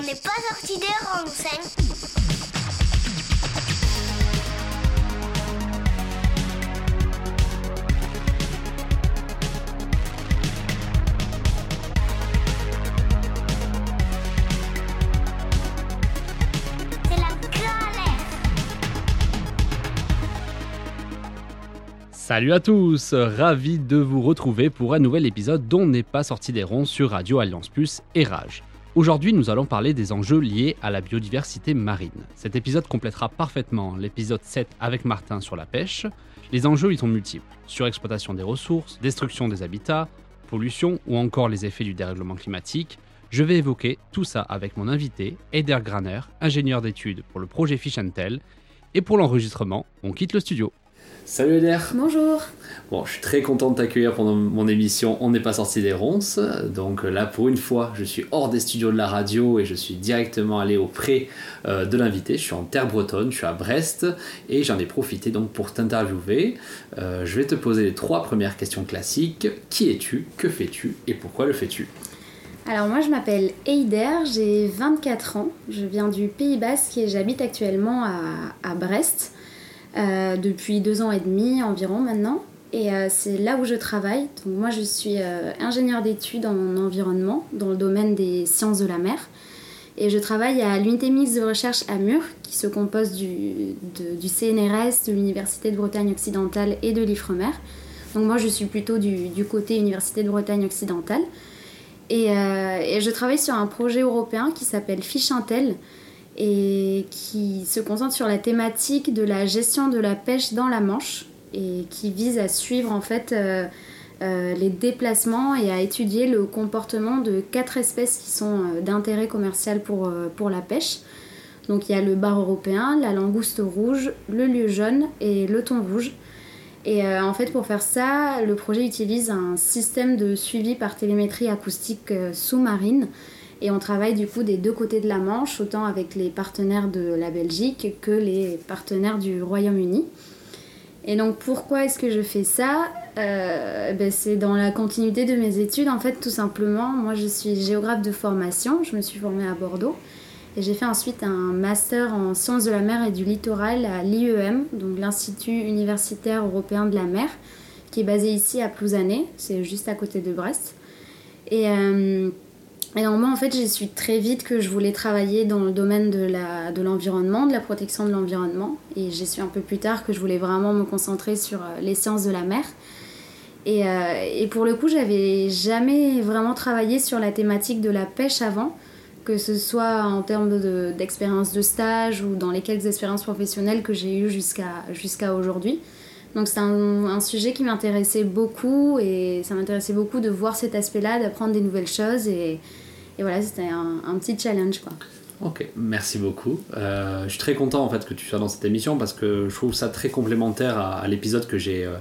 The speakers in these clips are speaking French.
On n'est pas sorti C'est la galère. Salut à tous, ravi de vous retrouver pour un nouvel épisode dont n'est pas sorti des ronds sur Radio Alliance Plus et Rage. Aujourd'hui, nous allons parler des enjeux liés à la biodiversité marine. Cet épisode complétera parfaitement l'épisode 7 avec Martin sur la pêche. Les enjeux y sont multiples surexploitation des ressources, destruction des habitats, pollution ou encore les effets du dérèglement climatique. Je vais évoquer tout ça avec mon invité, Eder Graner, ingénieur d'études pour le projet Fish Tell. Et pour l'enregistrement, on quitte le studio. Salut Eder Bonjour. Bon, je suis très content de t'accueillir pendant mon émission On n'est pas sorti des ronces. Donc euh, là, pour une fois, je suis hors des studios de la radio et je suis directement allé auprès euh, de l'invité. Je suis en terre bretonne, je suis à Brest et j'en ai profité donc pour t'interviewer. Euh, je vais te poser les trois premières questions classiques. Qui es-tu? Que fais-tu? Et pourquoi le fais-tu? Alors moi je m'appelle Eider, j'ai 24 ans, je viens du Pays Basque et j'habite actuellement à, à Brest euh, depuis deux ans et demi environ maintenant. Et euh, c'est là où je travaille. Donc moi je suis euh, ingénieure d'études en environnement dans le domaine des sciences de la mer. Et je travaille à l'unité mixte de recherche à Mur, qui se compose du, du CNRS, de l'Université de Bretagne occidentale et de l'IFREMER. Donc moi je suis plutôt du, du côté Université de Bretagne occidentale. Et, euh, et je travaille sur un projet européen qui s'appelle Fichintel et qui se concentre sur la thématique de la gestion de la pêche dans la Manche et qui vise à suivre en fait euh, euh, les déplacements et à étudier le comportement de quatre espèces qui sont euh, d'intérêt commercial pour, pour la pêche. Donc il y a le bar européen, la langouste rouge, le lieu jaune et le thon rouge. Et en fait, pour faire ça, le projet utilise un système de suivi par télémétrie acoustique sous-marine. Et on travaille du coup des deux côtés de la Manche, autant avec les partenaires de la Belgique que les partenaires du Royaume-Uni. Et donc pourquoi est-ce que je fais ça? Euh, ben, C'est dans la continuité de mes études, en fait, tout simplement. Moi, je suis géographe de formation, je me suis formée à Bordeaux. Et j'ai fait ensuite un master en sciences de la mer et du littoral à l'IEM, donc l'Institut universitaire européen de la mer, qui est basé ici à Plouzané, c'est juste à côté de Brest. Et, euh, et moi en fait j'ai su très vite que je voulais travailler dans le domaine de de l'environnement, de, la protection de l'environnement. Et j'ai su un peu plus tard que je voulais vraiment me concentrer sur euh, les sciences de la mer. Et, euh, et pour le coup, j'avais jamais vraiment travaillé sur la thématique de la pêche avant, que ce soit en termes de- d'expérience de, stage ou dans les quelques expériences professionnelles que j'ai eues jusqu'à jusqu'à aujourd'hui. Donc c'est un, sujet qui m'intéressait beaucoup et ça m'intéressait beaucoup de voir cet aspect-là, d'apprendre des nouvelles choses et, et voilà, c'était un, petit challenge quoi. Ok, merci beaucoup. Euh, je suis très content en fait que tu sois dans cette émission parce que je trouve ça très complémentaire à, l'épisode que j'ai euh,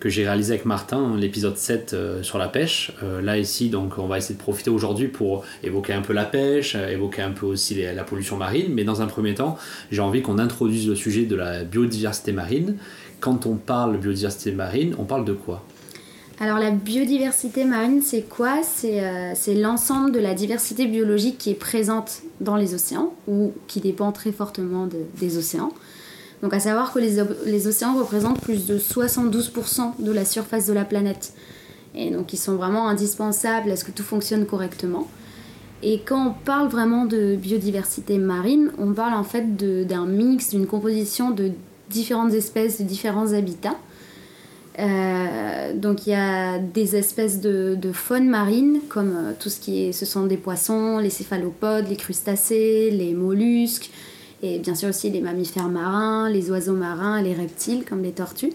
que j'ai réalisé avec Martin, l'épisode 7 euh, sur la pêche. Là ici, donc on va essayer de profiter aujourd'hui pour évoquer un peu la pêche, évoquer un peu aussi la pollution marine, mais dans un premier temps, j'ai envie qu'on introduise le sujet de la biodiversité marine. Quand on parle biodiversité marine, on parle de quoi Alors la biodiversité marine, c'est quoi? C'est euh, c'est l'ensemble de la diversité biologique qui est présente dans les océans ou qui dépend très fortement de- des océans. Donc à savoir que les, les océans représentent plus de 72% de la surface de la planète. Et donc ils sont vraiment indispensables à ce que tout fonctionne correctement. Et quand on parle vraiment de biodiversité marine, on parle en fait d'un mix, d'une composition de différentes espèces, de différents habitats. Euh, donc il y a des espèces de, faune marine, comme euh, tout ce qui est, ce sont des poissons, les céphalopodes, les crustacés, les mollusques, et bien sûr aussi les mammifères marins, les oiseaux marins, les reptiles comme les tortues.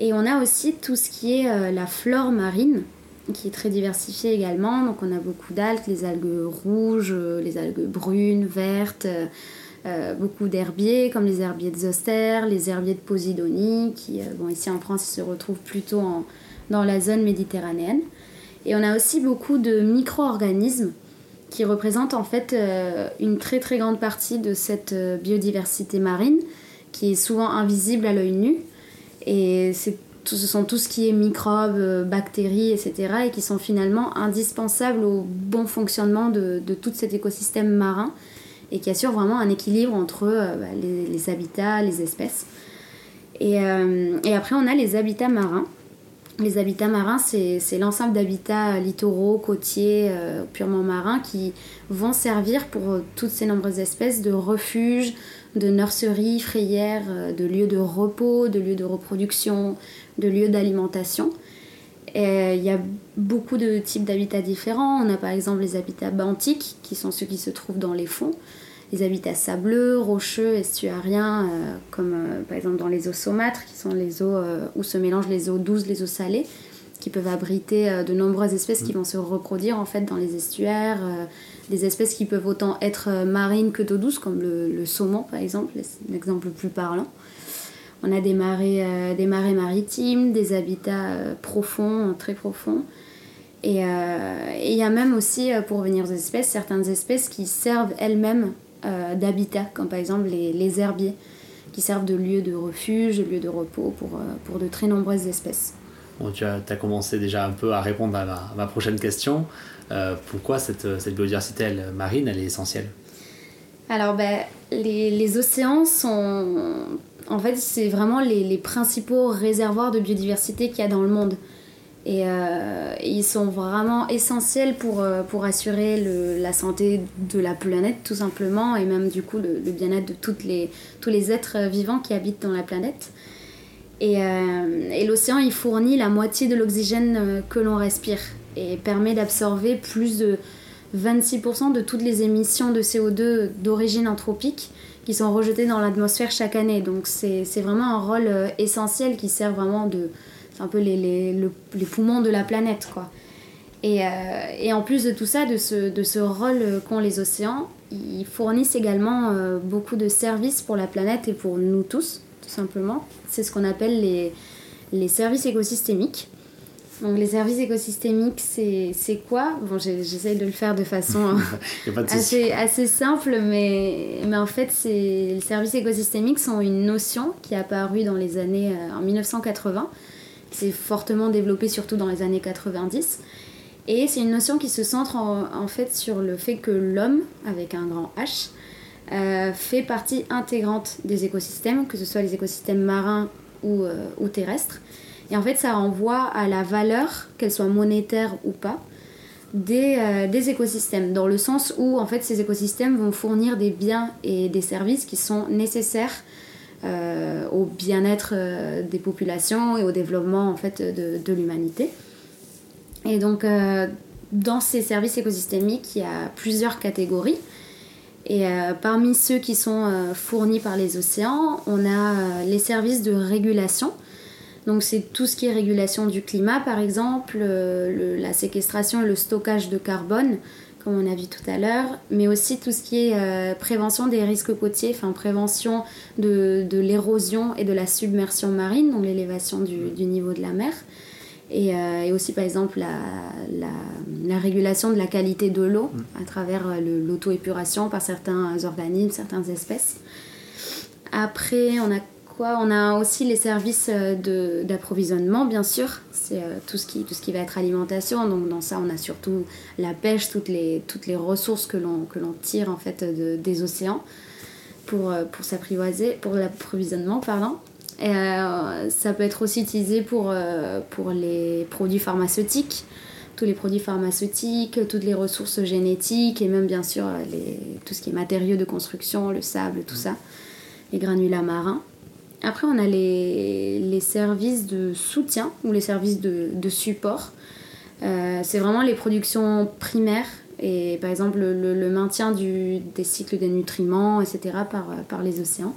Et on a aussi tout ce qui est euh, la flore marine, qui est très diversifiée également. Donc on a beaucoup d'algues, les algues rouges, les algues brunes, vertes, euh, beaucoup d'herbiers comme les herbiers de Zoster, les herbiers de Posidonie, qui euh, bon, ici en France se retrouvent plutôt en- dans la zone méditerranéenne. Et on a aussi beaucoup de micro-organismes qui représentent en fait euh, une très très grande partie de cette biodiversité marine qui est souvent invisible à l'œil nu. Et c'est ce sont tout ce qui est microbes, bactéries, etc. et qui sont finalement indispensables au bon fonctionnement de, de tout cet écosystème marin et qui assurent vraiment un équilibre entre euh, bah, les, habitats, les espèces. Et, euh, et après, on a les habitats marins. Les habitats marins, c'est l'ensemble d'habitats littoraux, côtiers, euh, purement marins, qui vont servir pour toutes ces nombreuses espèces de refuges, de nurseries, frayères, de lieux de repos, de lieux de reproduction, de lieux d'alimentation. Il y a beaucoup de types d'habitats différents. On a par exemple les habitats benthiques, qui sont ceux qui se trouvent dans les fonds. Les habitats sableux, rocheux, estuariens, euh, comme euh, par exemple dans les eaux saumâtres, qui sont les eaux euh, où se mélangent les eaux douces, les eaux salées, qui peuvent abriter de nombreuses espèces qui vont se reproduire en fait dans les estuaires. des espèces qui peuvent autant être marines que d'eau douce, comme le, le saumon par exemple, l'exemple le plus parlant. On a des marais, euh, des marais maritimes, des habitats profonds, très profonds. Et euh, il y a même aussi, pour revenir aux espèces, certaines espèces qui servent elles-mêmes euh, d'habitat, comme par exemple les, les herbiers, qui servent de lieu de refuge, de lieu de repos pour, euh, pour de très nombreuses espèces. Bon, tu as, as commencé déjà un peu à répondre à ma, à ma prochaine question. Euh, pourquoi cette, cette biodiversité elle, marine, elle est essentielle? Alors, ben, les, les océans sont. En fait, c'est vraiment les, les principaux réservoirs de biodiversité qu'il y a dans le monde. Et euh, ils sont vraiment essentiels pour, euh, pour assurer le- la santé de la planète, tout simplement, et même du coup le, bien-être de toutes les, tous les êtres vivants qui habitent dans la planète. Et, euh, et l'océan, il fournit la moitié de l'oxygène que l'on respire et permet d'absorber plus de 26% de toutes les émissions de CO2 d'origine anthropique qui sont rejetées dans l'atmosphère chaque année. Donc c'est vraiment un rôle essentiel qui sert vraiment de... C'est un peu les, les, le- les poumons de la planète, quoi. Et, euh, et en plus de tout ça, de ce, de ce rôle qu'ont les océans, ils fournissent également euh, beaucoup de services pour la planète et pour nous tous, tout simplement. C'est ce qu'on appelle les, les services écosystémiques. Donc les services écosystémiques, c'est quoi? Bon, j'essaye de le faire de façon assez, assez simple, mais, mais en fait, les services écosystémiques sont une notion qui est apparue dans les années euh, en 1980, qui s'est fortement développée surtout dans les années 90. Et c'est une notion qui se centre en, fait sur le fait que l'homme, avec un grand H, euh, fait partie intégrante des écosystèmes, que ce soit les écosystèmes marins ou, euh, ou terrestres. Et en fait, ça renvoie à la valeur, qu'elle soit monétaire ou pas, des, euh, des écosystèmes, dans le sens où en fait ces écosystèmes vont fournir des biens et des services qui sont nécessaires euh, au bien-être euh, des populations et au développement en fait de, l'humanité. Et donc euh, dans ces services écosystémiques, il y a plusieurs catégories. Et parmi ceux qui sont fournis par les océans, on a les services de régulation. Donc c'est tout ce qui est régulation du climat par exemple, le- la séquestration et le stockage de carbone, comme on a vu tout à l'heure, mais aussi tout ce qui est euh, prévention des risques côtiers, enfin prévention de, de l'érosion et de la submersion marine, donc l'élévation du, du niveau de la mer. Et, euh, et aussi par exemple la, la, la régulation de la qualité de l'eau à travers euh, l'auto-épuration par certains organismes, certaines espèces. Après, on a quoi On a aussi les services euh, d'approvisionnement, bien sûr. C'est euh, tout, ce qui, tout ce qui va être alimentation. Donc dans ça, on a surtout la pêche, toutes les, toutes les ressources que l'on tire en fait de- des océans pour, euh, pour s'apprivoiser, pour l'approvisionnement, pardon. Et, euh, ça peut être aussi utilisé pour, euh, pour les produits pharmaceutiques, tous les produits pharmaceutiques, toutes les ressources génétiques et même bien sûr les, tout ce qui est matériaux de construction, le sable, tout ça, les granulats marins. Après, on a les, les services de soutien ou les services de, de support. Euh, c'est vraiment les productions primaires et par exemple le, le maintien du, des cycles des nutriments, etc. par, par les océans.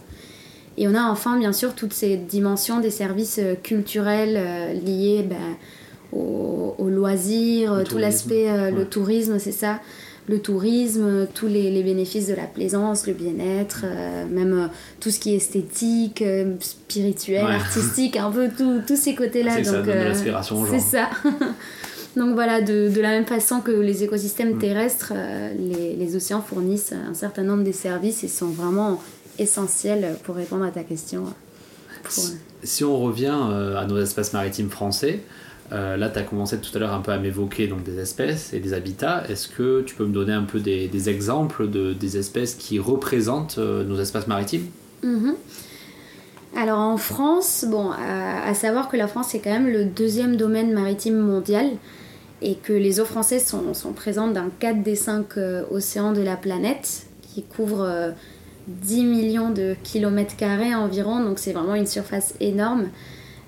Et on a enfin bien sûr toutes ces dimensions des services euh, culturels euh, liés ben, au, au loisir, Le tout l'aspect, euh, le tourisme, c'est ça, le tourisme, tous les, les bénéfices de la plaisance, le bien-être, euh, même euh, tout ce qui est esthétique, euh, spirituel, Ouais. artistique, un peu tous ces côtés-là. C'est ça donne de. C'est ça. Donc voilà, de, de la même façon que les écosystèmes Mm. terrestres, les, les océans fournissent un certain nombre de services et sont vraiment essentiels pour répondre à ta question. Pour- si on revient à nos espaces maritimes français, euh, là, tu as commencé tout à l'heure un peu à m'évoquer donc, des espèces et des habitats. Est-ce que tu peux me donner un peu des, exemples de, des espèces qui représentent euh, nos espaces maritimes? Mhm. Alors en France, bon, à, savoir que la France est quand même le deuxième domaine maritime mondial et que les eaux françaises sont, présentes dans 4 des 5 océans de la planète qui couvrent euh, 10 millions de kilomètres carrés environ, donc c'est vraiment une surface énorme.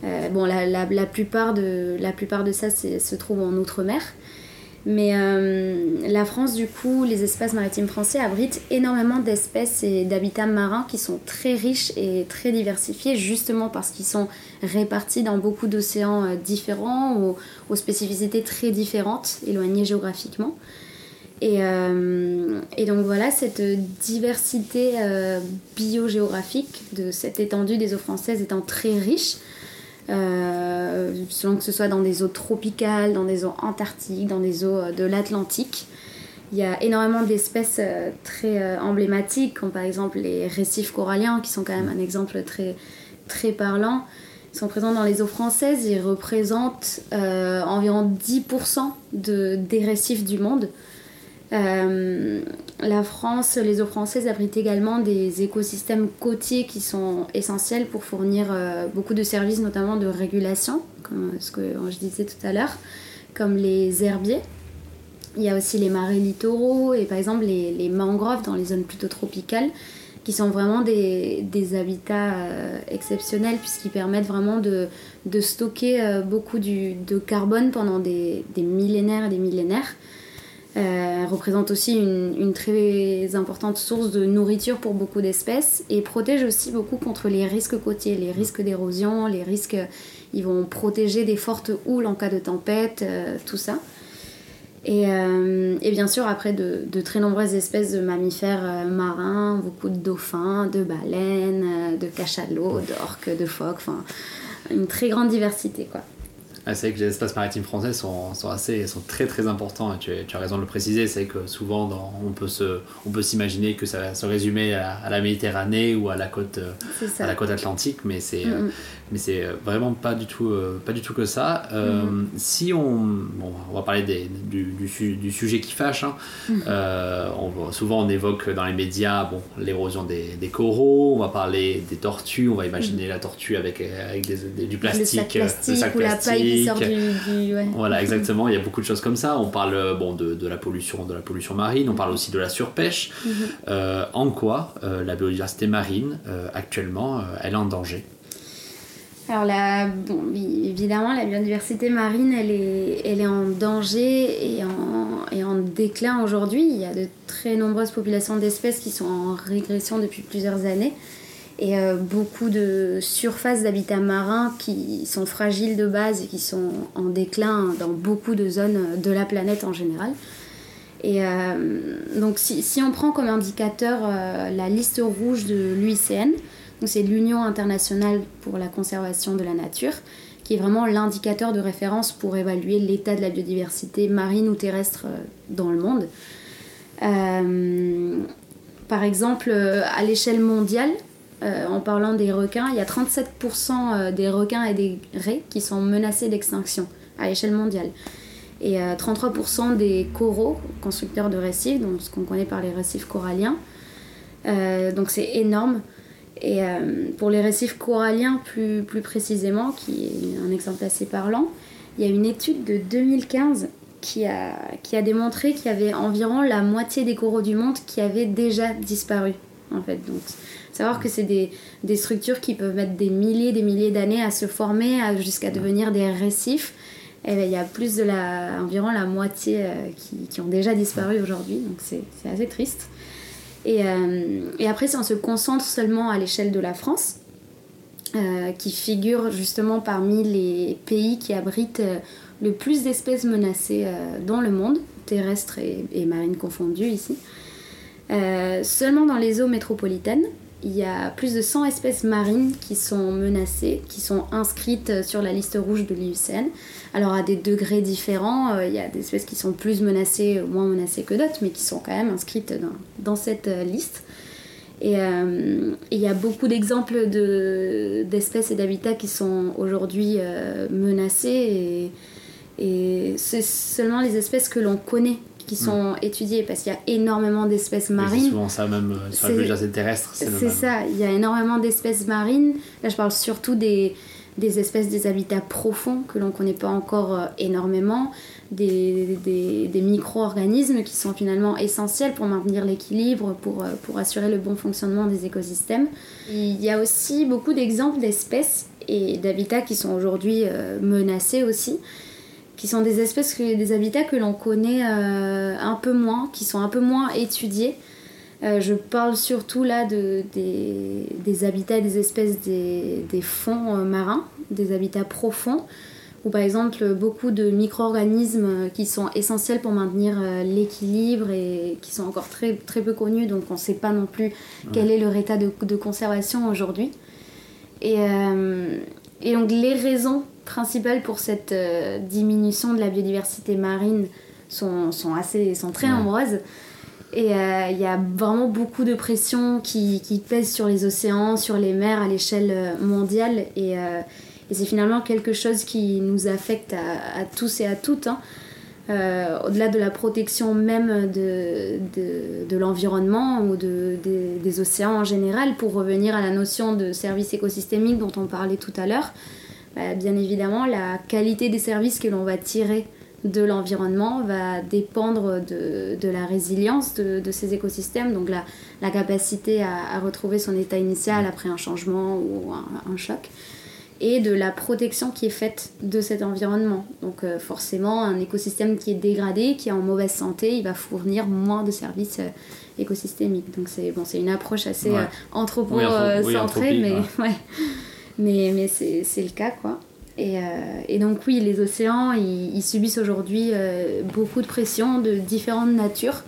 Euh, bon, la, plupart de, la plupart de ça se trouve en Outre-mer. Mais euh, la France, du coup, les espaces maritimes français abritent énormément d'espèces et d'habitats marins qui sont très riches et très diversifiés, justement parce qu'ils sont répartis dans beaucoup d'océans euh, différents, aux, spécificités très différentes, éloignées géographiquement. Et, et donc voilà, cette diversité euh, biogéographique de cette étendue des eaux françaises étant très riche, euh, selon que ce soit dans des eaux tropicales, dans des eaux antarctiques, dans des eaux euh, de l'Atlantique. Il y a énormément d'espèces euh, très emblématiques, comme par exemple les récifs coralliens, qui sont quand même un exemple très, très parlant. Ils sont présents dans les eaux françaises, ils représentent environ 10% de, des récifs du monde. La France, les eaux françaises abritent également des écosystèmes côtiers qui sont essentiels pour fournir euh, beaucoup de services, notamment de régulation, comme ce que je disais tout à l'heure, comme les herbiers. Il y a aussi les marais littoraux et par exemple les, mangroves dans les zones plutôt tropicales qui sont vraiment des, habitats euh, exceptionnels puisqu'ils permettent vraiment de, stocker euh, beaucoup de carbone pendant des millénaires et des millénaires. Euh, représente aussi une, très importante source de nourriture pour beaucoup d'espèces et protège aussi beaucoup contre les risques côtiers, les risques d'érosion, les risques. Ils vont protéger des fortes houles en cas de tempête, euh, tout ça. Et, euh, et bien sûr, après, de, de très nombreuses espèces de mammifères marins, beaucoup de dauphins, de baleines, de cachalots, d'orques, de phoques, enfin, une très grande diversité, quoi. Ah, c'est vrai que les espaces maritimes français sont, sont, assez, sont très très importants et tu, tu as raison de le préciser. C'est que souvent dans- on peut se- on peut s'imaginer que ça va se résumer à, à la Méditerranée ou à la côte, à la côte atlantique, mais c'est. Mais c'est euh, vraiment pas du tout euh, pas du tout que ça. Euh, Mhm. Si on bon, on va parler des- du, du, su- du sujet qui fâche. hein. Mhm. On souvent on évoque dans les médias bon l'érosion des, des coraux. On va parler des tortues. On va imaginer la tortue avec avec des, des- du plastique, Mhm. le sac plastique le sac ou la paille qui sort du. ouais. Voilà, exactement. Il y a beaucoup de choses comme ça. On parle bon, de, de la pollution, de la pollution marine. On parle aussi de la surpêche. Mhm. Euh, en quoi euh, la biodiversité marine euh, actuellement, elle est en danger? Alors, la, bon, évidemment, la biodiversité marine, elle est, elle est en danger et en, et en déclin aujourd'hui. Il y a de très nombreuses populations d'espèces qui sont en régression depuis plusieurs années et euh, beaucoup de surfaces d'habitats marins qui sont fragiles de base et qui sont en déclin dans beaucoup de zones de la planète en général. Et euh, donc, si, si on prend comme indicateur euh, la liste rouge de l'UICN, c'est l'Union internationale pour la conservation de la nature, qui est vraiment l'indicateur de référence pour évaluer l'état de la biodiversité marine ou terrestre euh, dans le monde. Euh, par exemple, euh, à l'échelle mondiale, en parlant des requins, il y a 37% euh, des requins et des raies qui sont menacés d'extinction à l'échelle mondiale. Et euh, 33% des coraux, constructeurs de récifs, donc ce qu'on connaît par les récifs coralliens. Donc c'est énorme. Et euh, pour les récifs coralliens plus, plus précisément, qui est un exemple assez parlant, il y a une étude de 2015 qui a, qui a démontré qu'il y avait environ la moitié des coraux du monde qui avaient déjà disparu. En fait. Donc, savoir que c'est des, des structures qui peuvent mettre des milliers des milliers d'années à se former jusqu'à devenir des récifs. Et ben, il y a plus de la, environ la moitié euh, qui, qui ont déjà disparu aujourd'hui, donc c'est assez triste. Et, euh, et après, si on se concentre seulement à l'échelle de la France, euh, qui figure justement parmi les pays qui abritent euh, le plus d'espèces menacées dans le monde, terrestres et, marines confondues ici. Seulement dans les eaux métropolitaines, il y a plus de 100 espèces marines qui sont menacées, qui sont inscrites sur la liste rouge de l'IUCN. Alors à des degrés différents, euh, il y a des espèces qui sont plus menacées ou moins menacées que d'autres, mais qui sont quand même inscrites dans, dans cette euh, liste. Et euh, il y a beaucoup d'exemples de- d'espèces et d'habitats qui sont aujourd'hui euh, menacés et, et c'est seulement les espèces que l'on connaît qui sont étudiées parce qu'il y a énormément d'espèces Oui, C'est marines. souvent ça, même sur la C'est- biodiversité terrestre, c'est ça, il y a énormément d'espèces marines. Là, je parle surtout des, des espèces des habitats profonds que l'on ne connaît pas encore euh, énormément, des, des, micro-organismes qui sont finalement essentiels pour maintenir l'équilibre, pour, euh, pour assurer le bon fonctionnement des écosystèmes. Il y a aussi beaucoup d'exemples d'espèces et d'habitats qui sont aujourd'hui euh, menacés aussi qui sont des espèces, des habitats que l'on connaît un peu moins, qui sont un peu moins étudiés. Euh, je parle surtout là de, des, des habitats et des espèces des, des fonds euh, marins, des habitats profonds, où par exemple beaucoup de micro-organismes euh, qui sont essentiels pour maintenir l'équilibre et qui sont encore très, très peu connus, donc on ne sait pas non plus quel est leur état de, de conservation aujourd'hui. Et, euh, et donc les raisons principales pour cette euh, diminution de la biodiversité marine sont, sont, assez, sont très Ouais. nombreuses. Et euh, il y a vraiment beaucoup de pression qui, qui pèse sur les océans, sur les mers à l'échelle euh, mondiale. Et, euh, et c'est finalement quelque chose qui nous affecte à, tous et à toutes. hein. Au-delà de la protection même de, de, l'environnement ou de, des- des océans en général, pour revenir à la notion de service écosystémique dont on parlait tout à l'heure, bah, bien évidemment, la qualité des services que l'on va tirer de l'environnement va dépendre de, de la résilience de, de ces écosystèmes, donc la, la capacité à, à retrouver son état initial après un changement ou un, un choc, et de la protection qui est faite de cet environnement. Donc euh, forcément, un écosystème qui est dégradé, qui est en mauvaise santé, il va fournir moins de services euh, écosystémiques. Donc c'est bon, c'est une approche assez Ouais. euh, Oui, anthro- oui, anthropo-centrée, mais ouais. mais, mais c'est c'est le cas quoi. Et, euh, et donc oui, les océans, ils, ils subissent aujourd'hui euh, beaucoup de pression de différentes natures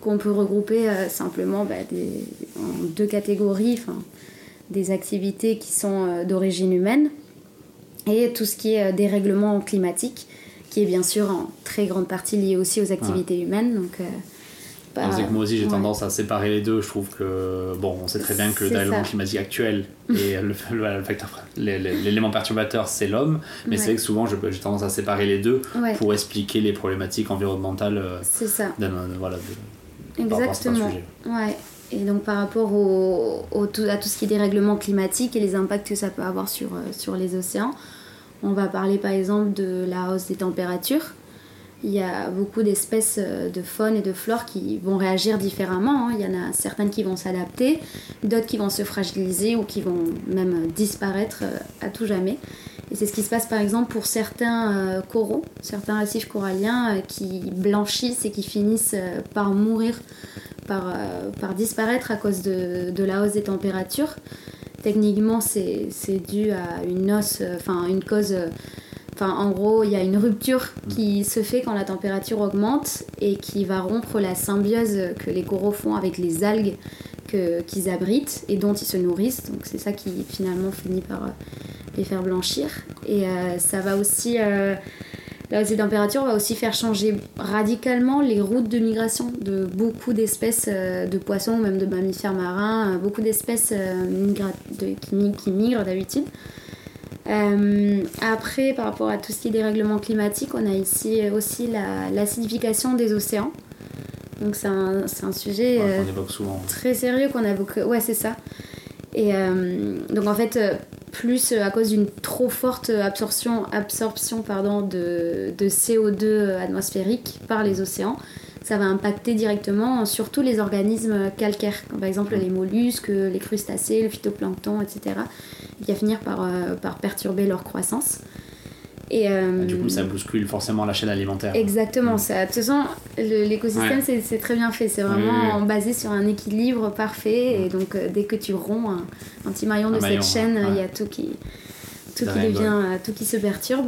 qu'on peut regrouper euh, simplement bah, des- en deux catégories, enfin, des activités qui sont d'origine humaine et tout ce qui est dérèglement climatique, qui est bien sûr en très grande partie lié aussi aux activités humaines. Donc, pas- sait que moi aussi j'ai ouais. tendance à séparer les deux. Je trouve que, bon, on sait très bien que le C'est dérèglement ça. climatique actuel et le, le- le l'élément perturbateur c'est l'homme, mais Ouais. c'est vrai que souvent j'ai tendance à séparer les deux Ouais, pour expliquer les problématiques environnementales euh, c'est ça. euh, voilà, de- Exactement. Ouais. Et donc par rapport au, au tout, à tout ce qui est dérèglement climatique et les impacts que ça peut avoir sur, euh, sur les océans, on va parler par exemple de la hausse des températures. Il y a beaucoup d'espèces euh, de faune et de flore qui vont réagir différemment. hein. Il y en a certaines qui vont s'adapter, d'autres qui vont se fragiliser ou qui vont même euh, disparaître euh, à tout jamais. Et c'est ce qui se passe par exemple pour certains coraux, certains récifs coralliens qui blanchissent et qui finissent par mourir, par, par disparaître à cause de, de la hausse des températures. Techniquement, c'est dû à une enfin une cause. En gros, il y a une rupture qui se fait quand la température augmente et qui va rompre la symbiose que les coraux font avec les algues qu'ils abritent et dont ils se nourrissent. Donc c'est ça qui finalement finit par euh, les faire blanchir. Et euh, ça va aussi... euh, températures va aussi faire changer radicalement les routes de migration de beaucoup d'espèces euh, de poissons, même de mammifères marins, beaucoup d'espèces qui migrent d'habitude. Euh, après, par rapport à tout ce qui est dérèglement climatique, on a ici aussi la- l'acidification des océans. Donc c'est un, c'est un sujet Ouais, euh, évoque souvent. très sérieux qu'on a beaucoup. Ouais, c'est ça. Et euh, donc en fait, euh, plus euh, à cause d'une trop forte absorption, absorption pardon, de, de CO2 atmosphérique par les océans, ça va impacter directement sur tous les organismes calcaires, comme par exemple les mollusques, les crustacés, le phytoplancton, etc. qui va finir par, euh, par perturber leur croissance. Et, euh, Du coup, ça bouscule forcément la chaîne alimentaire. Exactement, ça. De toute façon, l'écosystème, Ouais. c'est- très bien fait. C'est vraiment basé sur un équilibre parfait. Et donc, euh, dès que tu romps un, un petit maillon Un de maillon, cette chaîne, ouais. il y a tout qui, tout qui devient, tout qui se perturbe.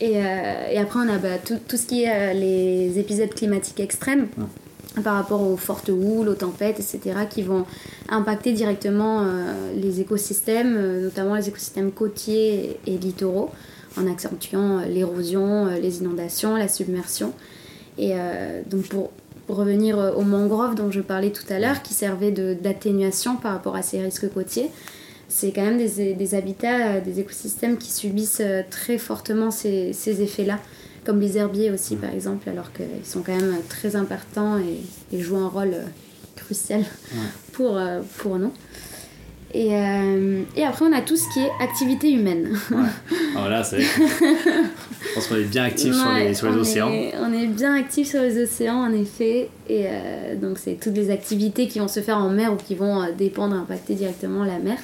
Et, euh, et après, on a bah, tout, tout ce qui est euh, les épisodes climatiques extrêmes. Par rapport aux fortes houles, aux tempêtes, etc., qui vont impacter directement euh, les écosystèmes, euh, notamment les écosystèmes côtiers et, littoraux, en accentuant euh, l'érosion, les inondations, la submersion. Et donc pour, revenir aux mangroves dont je parlais tout à l'heure, qui servaient d'atténuation par rapport à ces risques côtiers. C'est quand même des, habitats, des écosystèmes qui subissent très fortement ces, ces effets-là, comme les herbiers aussi par exemple, alors qu'ils sont quand même très importants et, et jouent un rôle euh, crucial pour, euh, pour nous. Et, euh, et après, on a tout ce qui est activité humaine. Voilà, c'est. Je pense qu'on est bien actif sur les, Ouais, sur les on océans. est- on est bien actif sur les océans, en effet. Et euh, donc, c'est toutes les activités qui vont se faire en mer ou qui vont dépendre, impacter directement la mer.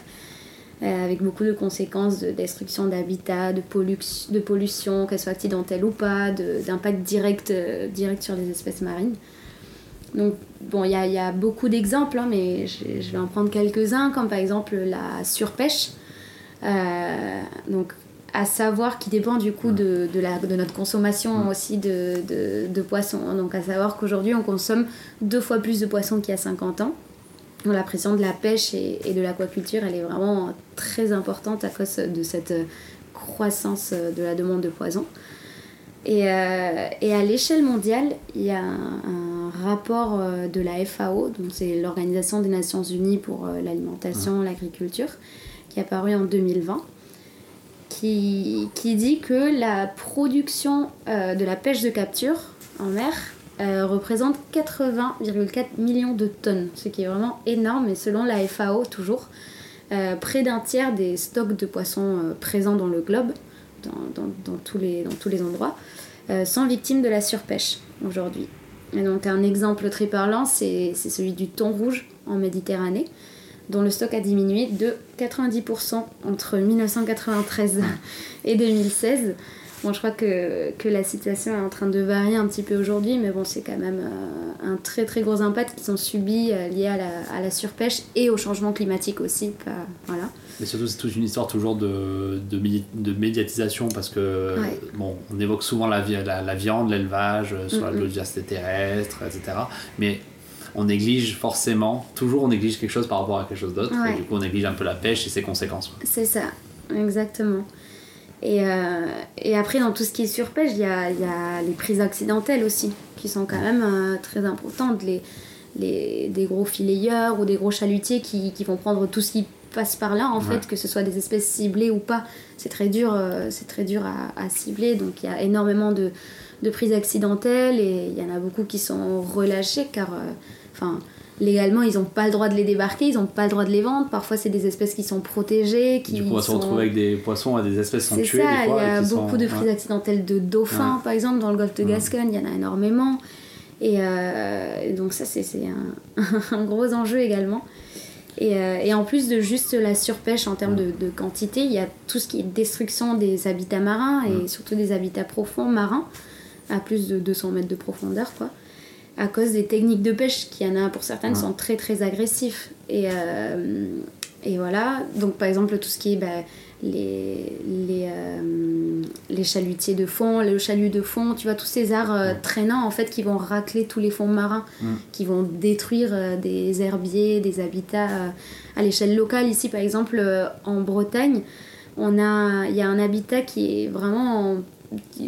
Euh, avec beaucoup de conséquences de destruction d'habitat, de, pollux- de pollution, qu'elle soit accidentelle ou pas, d'impact direct, euh, direct sur les espèces marines. Donc, bon, il y a, y a beaucoup d'exemples, hein, mais je, je vais en prendre quelques-uns, comme par exemple la surpêche. Euh, donc, à savoir qui dépend du coup de, de, la, de notre consommation aussi de, de, de poissons. Donc, à savoir qu'aujourd'hui, on consomme deux fois plus de poissons qu'il y a 50 ans. Donc, La pression de la pêche et, et de l'aquaculture, elle est vraiment très importante à cause de cette croissance de la demande de poissons. Et, euh, et à l'échelle mondiale, il y a un, un rapport euh, de la FAO, donc c'est l'Organisation des Nations Unies pour euh, l'alimentation, l'agriculture, qui est apparu en 2020, qui, qui dit que la production euh, de la pêche de capture en mer euh, représente 80,4 millions de tonnes, ce qui est vraiment énorme, et selon la FAO toujours, euh, près d'un tiers des stocks de poissons euh, présents dans le globe, dans, tous, les, endroits, sont victimes de la surpêche aujourd'hui. Et donc un exemple très parlant, c'est celui du thon rouge en Méditerranée, dont le stock a diminué de 90% entre 1993 et 2016. Bon, je crois que, que la situation est en train de varier un petit peu aujourd'hui, mais bon, c'est quand même euh, un très très gros impact qu'ils ont subi euh, lié à la, à la surpêche et au changement climatique aussi. pas- voilà. Mais surtout, c'est toute une histoire toujours de, de, de médiatisation parce que, Ouais. bon, on évoque souvent la, la, la viande, l'élevage, euh, sur la Mhm. biodiversité terrestre, etc. Mais on néglige forcément, toujours on néglige quelque chose par rapport à quelque chose d'autre. Ouais. Et du coup, on néglige un peu la pêche et ses conséquences. C'est ça, exactement. Et, euh, et après, dans tout ce qui est surpêche, il y y a les prises accidentelles aussi, qui sont quand même euh, très importantes. Les, les, des gros fileyeurs ou des gros chalutiers qui, qui vont prendre tout ce qui passe par là, en Ouais. fait, que ce soit des espèces ciblées ou pas. C'est très dur, euh, c'est très dur à, à cibler. Donc il y a énormément de, de prises accidentelles et il y en a beaucoup qui sont relâchées car, enfin, légalement, ils n'ont pas le droit de les débarquer, ils n'ont pas le droit de les vendre. Parfois, c'est des espèces qui sont protégées, qui du coup, on va se retrouver avec des poissons et des espèces qui sont c'est tuées. ça, des il y a beaucoup sont- de prises ouais. accidentelles de dauphins, Ouais. par exemple, dans le golfe de. Gascogne, il y en a énormément. Et, euh, donc ça, c'est un, un gros enjeu également. Et, euh, et en plus de juste la surpêche en termes de, de quantité, il y a tout ce qui est destruction des habitats marins et surtout des habitats profonds marins, à plus de 200 mètres de profondeur, quoi. À cause des techniques de pêche, qui y en a pour certaines, sont très très agressifs. Et, euh, et voilà, donc par exemple tout ce qui est bah, les, les, euh, les chalutiers de fond, le chalut de fond, tu vois, tous ces arts euh, traînants en fait qui vont racler tous les fonds marins, Mm. qui vont détruire des herbiers, des habitats à l'échelle locale. Ici par exemple en Bretagne, on a, il y a un habitat qui est vraiment en-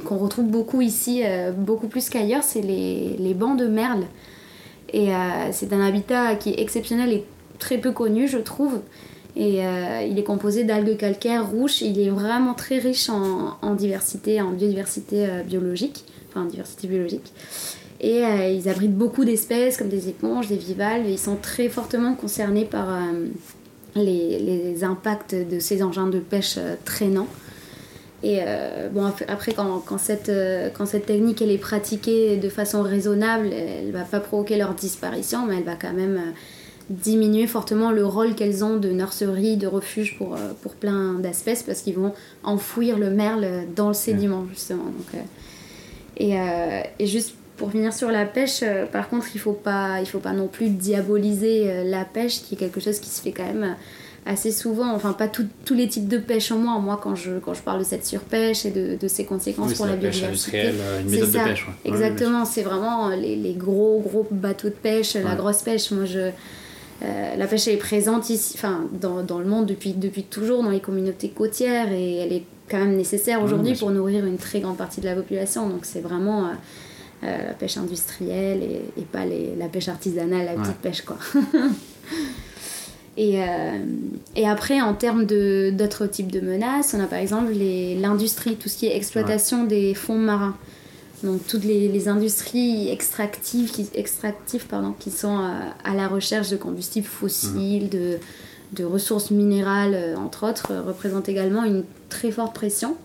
qu'on retrouve beaucoup ici, euh, beaucoup plus qu'ailleurs, c'est les, les bancs de merle. Et euh, c'est un habitat qui est exceptionnel et très peu connu, je trouve. Et euh, il est composé d'algues calcaires rouges. Il est vraiment très riche en, en diversité, en biodiversité biologique, enfin en diversité biologique. Et ils abritent beaucoup d'espèces comme des éponges, des bivalves. Et ils sont très fortement concernés par les, les impacts de ces engins de pêche traînants. Et euh, bon, ap- après, quand, quand, cette, euh, quand cette technique elle est pratiquée de façon raisonnable, elle va pas provoquer leur disparition, mais elle va quand même euh, diminuer fortement le rôle qu'elles ont de nurserie, de refuge pour, pour plein d'espèces, parce qu'ils vont enfouir le merle dans le sédiment, justement. Donc, euh, et, euh, et juste pour finir sur la pêche, par contre, il faut pas, il faut pas non plus diaboliser la pêche, qui est quelque chose qui se fait quand même assez souvent. Enfin, pas tout- tous les types de pêche en moi. Moi, quand je, quand je parle de cette surpêche et de, de ses conséquences Oui, pour la, la pêche biodiversité. industrielle, euh, une méthode de ça, pêche. ouais. Ouais, Exactement, c'est vraiment euh, les, les gros gros bateaux de pêche, la grosse pêche. Moi, je, euh, la pêche elle est présente ici, enfin dans, dans le monde depuis, depuis toujours dans les communautés côtières et elle est quand même nécessaire aujourd'hui pour nourrir une très grande partie de la population. Donc c'est vraiment euh, euh, la pêche industrielle et, et pas les, la pêche artisanale, la petite pêche quoi. et, euh, et après, en termes d'autres types de menaces, on a par exemple l'industrie, tout ce qui est exploitation des fonds marins. Donc toutes les, les industries extractives qui, extractives, pardon, qui sont euh, à la recherche de combustibles fossiles, de, de ressources minérales, euh, entre autres, représentent également une très forte pression.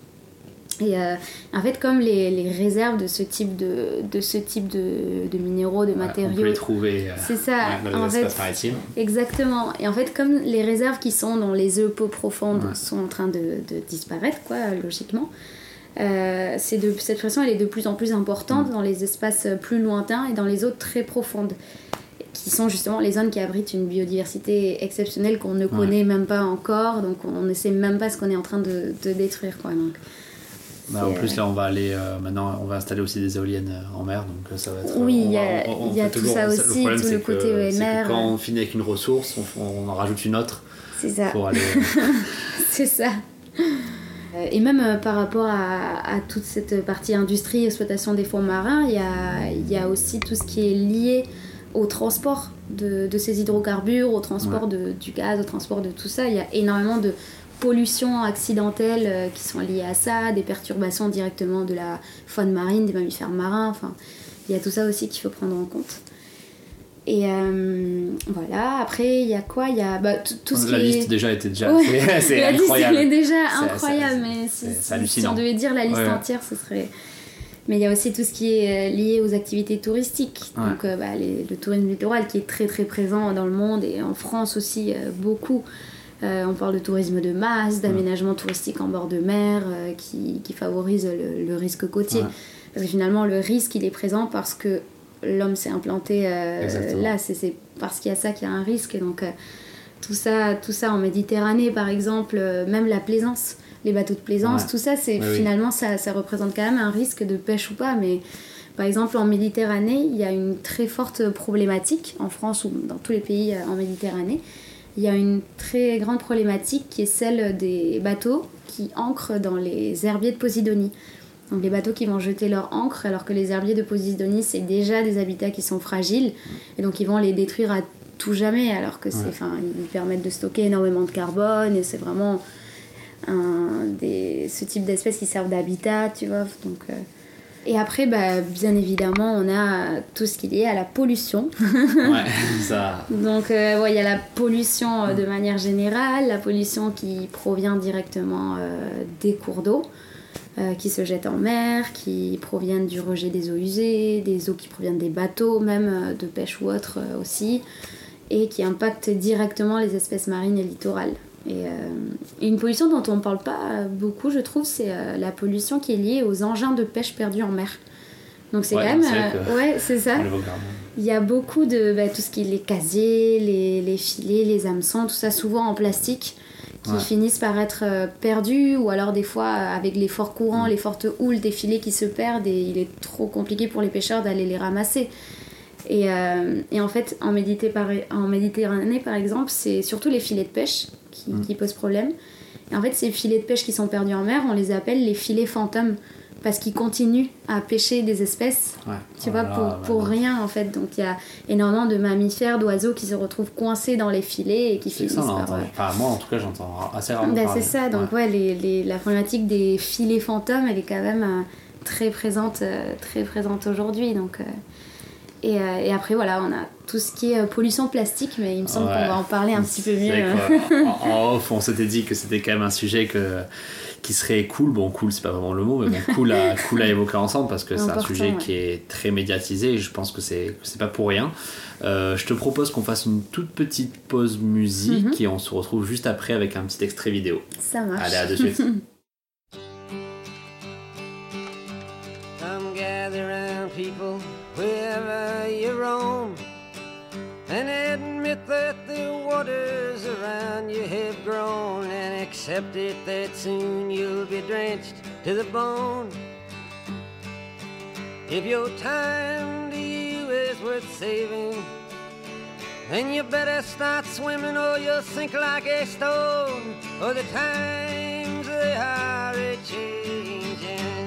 Et euh, en fait, comme les, les réserves de ce type de, de, ce type de, de minéraux, de Ouais, on peut matériaux, les trouver euh, c'est ça, ouais, dans les en fait, espaces maritimes. Exactement. Et en fait, comme les réserves qui sont dans les eaux peu profondes Ouais. sont en train de, de disparaître, quoi, logiquement, euh, c'est de, cette pression elle est de plus en plus Mm. importante dans les espaces plus lointains et dans les eaux très profondes, qui sont justement les zones qui abritent une biodiversité exceptionnelle qu'on ne connaît même pas encore, donc on ne sait même pas ce qu'on est en train de, de détruire. Quoi, donc, Bah, en plus, là, on va aller euh, maintenant, on va installer aussi des éoliennes euh, en mer, donc euh, ça va être. Oui, il y va- a- on- on il y a tout toujours- ça le aussi, problème, tout le côté que mer. Quand on finit avec une ressource, on, on en rajoute une autre c'est ça. pour aller. C'est ça. Et même par rapport à, à toute cette partie industrie, exploitation des fonds marins, il y a, il y a aussi tout ce qui est lié au transport de, de ces hydrocarbures, au transport de, du gaz, au transport de tout ça. Il y a énormément de pollutions accidentelles euh, qui sont liées à ça, des perturbations directement de la faune marine, des mammifères marins. Enfin, il y a tout ça aussi qu'il faut prendre en compte. Et euh, voilà, après, il y a quoi? Il y a bah, tout, ce la qui est... liste déjà était déjà. Ouais. c'est- C'est la liste incroyable. elle est déjà incroyable, mais si, on devait dire la liste Ouais, entière, ce serait. Mais il y a aussi tout ce qui est euh, lié aux activités touristiques. Ouais. Donc euh, bah, les- le tourisme littoral qui est très très présent dans le monde et en France aussi euh, beaucoup. Euh, on parle de tourisme de masse, d'aménagement touristique en bord de mer euh, qui, qui favorise le, le risque côtier. Ouais. Parce que finalement, le risque, il est présent parce que l'homme s'est implanté euh, là. C'est parce qu'il y a ça qu'il y a un risque. Et donc, tout, ça, tout ça en Méditerranée, par exemple, même la plaisance, les bateaux de plaisance, Ouais. tout ça, c'est oui. finalement, ça, ça représente quand même un risque de pêche ou pas. Mais par exemple, en Méditerranée, il y a une très forte problématique, en France ou dans tous les pays en Méditerranée. Il y a une très grande problématique qui est celle des bateaux qui ancrent dans les herbiers de Posidonie. Donc les bateaux qui vont jeter leur encre alors que les herbiers de Posidonie c'est déjà des habitats qui sont fragiles et donc ils vont les détruire à tout jamais alors que c'est Ouais. enfin ils permettent de stocker énormément de carbone et c'est vraiment un des ce type d'espèces qui servent d'habitat tu vois donc euh, et après bah, bien évidemment on a tout ce qui est lié à la pollution Ouais, ça. donc, euh, ouais, il y a la pollution euh, de manière générale, la pollution qui provient directement euh, des cours d'eau, qui se jettent en mer, qui proviennent du rejet des eaux usées, des eaux qui proviennent des bateaux, même de pêche ou autre aussi, et qui impactent directement les espèces marines et littorales. Et, euh, et une pollution dont on ne parle pas beaucoup, je trouve, c'est euh, la pollution qui est liée aux engins de pêche perdus en mer. Donc c'est Ouais, quand même... vrai euh, que- ouais, c'est ça. Il y a beaucoup de bah, tout ce qui est les casiers, les, les filets, les hameçons, tout ça souvent en plastique qui Ouais. finissent par être perdus ou alors des fois avec les forts courants, Mm. les fortes houles, des filets qui se perdent et il est trop compliqué pour les pêcheurs d'aller les ramasser. Et, euh, et en fait, en Méditerranée, par exemple, c'est surtout les filets de pêche qui, Mm. qui posent problème. Et en fait, ces filets de pêche qui sont perdus en mer, on les appelle les filets fantômes parce qu'ils continuent à pêcher des espèces Ouais. tu Oh vois, là pour, rien en fait. Donc il y a énormément de mammifères, d'oiseaux qui se retrouvent coincés dans les filets et qui finissent ça, par. euh, Enfin, moi, en tout cas, j'entends assez rarement. ben, c'est ça, donc ouais, les, les- la problématique des filets fantômes, elle est quand même euh, très présente, euh, très présente aujourd'hui. Donc, euh, et, euh, et après, voilà, on a tout ce qui est euh, pollution plastique, mais il me semble Ouais. qu'on va en parler un petit peu mieux. en, en off, on s'était dit que c'était quand même un sujet que, qui serait cool. Bon, cool, c'est pas vraiment le mot, mais bon, cool à, cool à évoquer ensemble parce que c'est un sujet ouais. qui est très médiatisé et je pense que c'est pas pour rien. Euh, je te propose qu'on fasse une toute petite pause musique Mhm. et on se retrouve juste après avec un petit extrait vidéo. Ça marche. Allez, à de suite. Come gather round, people, wherever you roam, and admit that the waters around you have grown, and accept it that soon you'll be drenched to the bone. If your time to you is worth saving, then you better start swimming or you'll sink like a stone. Or the times they are a changing.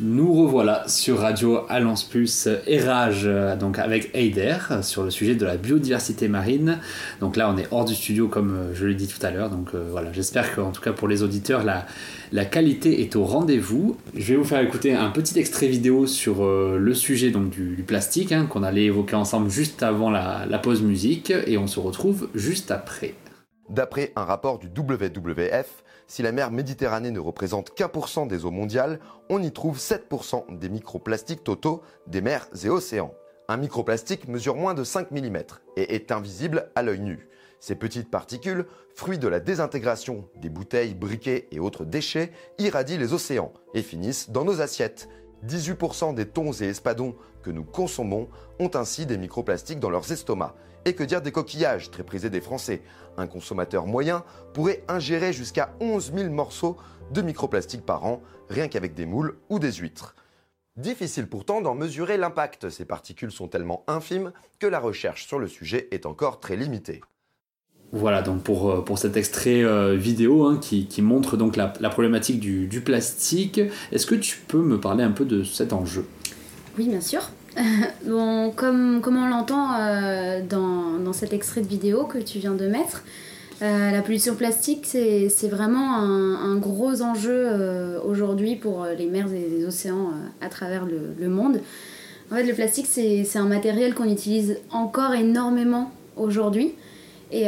Nous revoilà sur Radio Alliance Plus et Rage, euh, donc avec Eider sur le sujet de la biodiversité marine. Donc là, on est hors du studio comme euh, je l'ai dit tout à l'heure. Donc euh, voilà, j'espère qu'en tout cas pour les auditeurs, la, qualité est au rendez-vous. Je vais vous faire écouter un petit extrait vidéo sur le sujet donc, du, du plastique hein, qu'on allait évoquer ensemble juste avant la, la pause musique et on se retrouve juste après. D'après un rapport du WWF, si la mer Méditerranée ne représente qu'un pour cent des eaux mondiales, on y trouve 7% des microplastiques totaux des mers et océans. Un microplastique mesure moins de 5 mm et est invisible à l'œil nu. Ces petites particules, fruits de la désintégration des bouteilles, briquets et autres déchets, irradient les océans et finissent dans nos assiettes. 18% des thons et espadons que nous consommons ont ainsi des microplastiques dans leurs estomacs. Et que dire des coquillages, très prisés des Français Un consommateur moyen pourrait ingérer jusqu'à 11 000 morceaux de microplastiques par an, rien qu'avec des moules ou des huîtres. Difficile pourtant d'en mesurer l'impact, ces particules sont tellement infimes que la recherche sur le sujet est encore très limitée. Voilà donc pour, euh, pour cet extrait euh, vidéo hein, qui, qui montre donc la, la problématique du, du plastique. Est-ce que tu peux me parler un peu de cet enjeu? Oui, bien sûr. bon, comme, on l'entend euh, dans, dans cet extrait de vidéo que tu viens de mettre, euh, la pollution plastique, c'est vraiment un, un gros enjeu euh, aujourd'hui pour les mers et les océans à travers le, le monde. En fait, le plastique, c'est un matériel qu'on utilise encore énormément aujourd'hui. Et,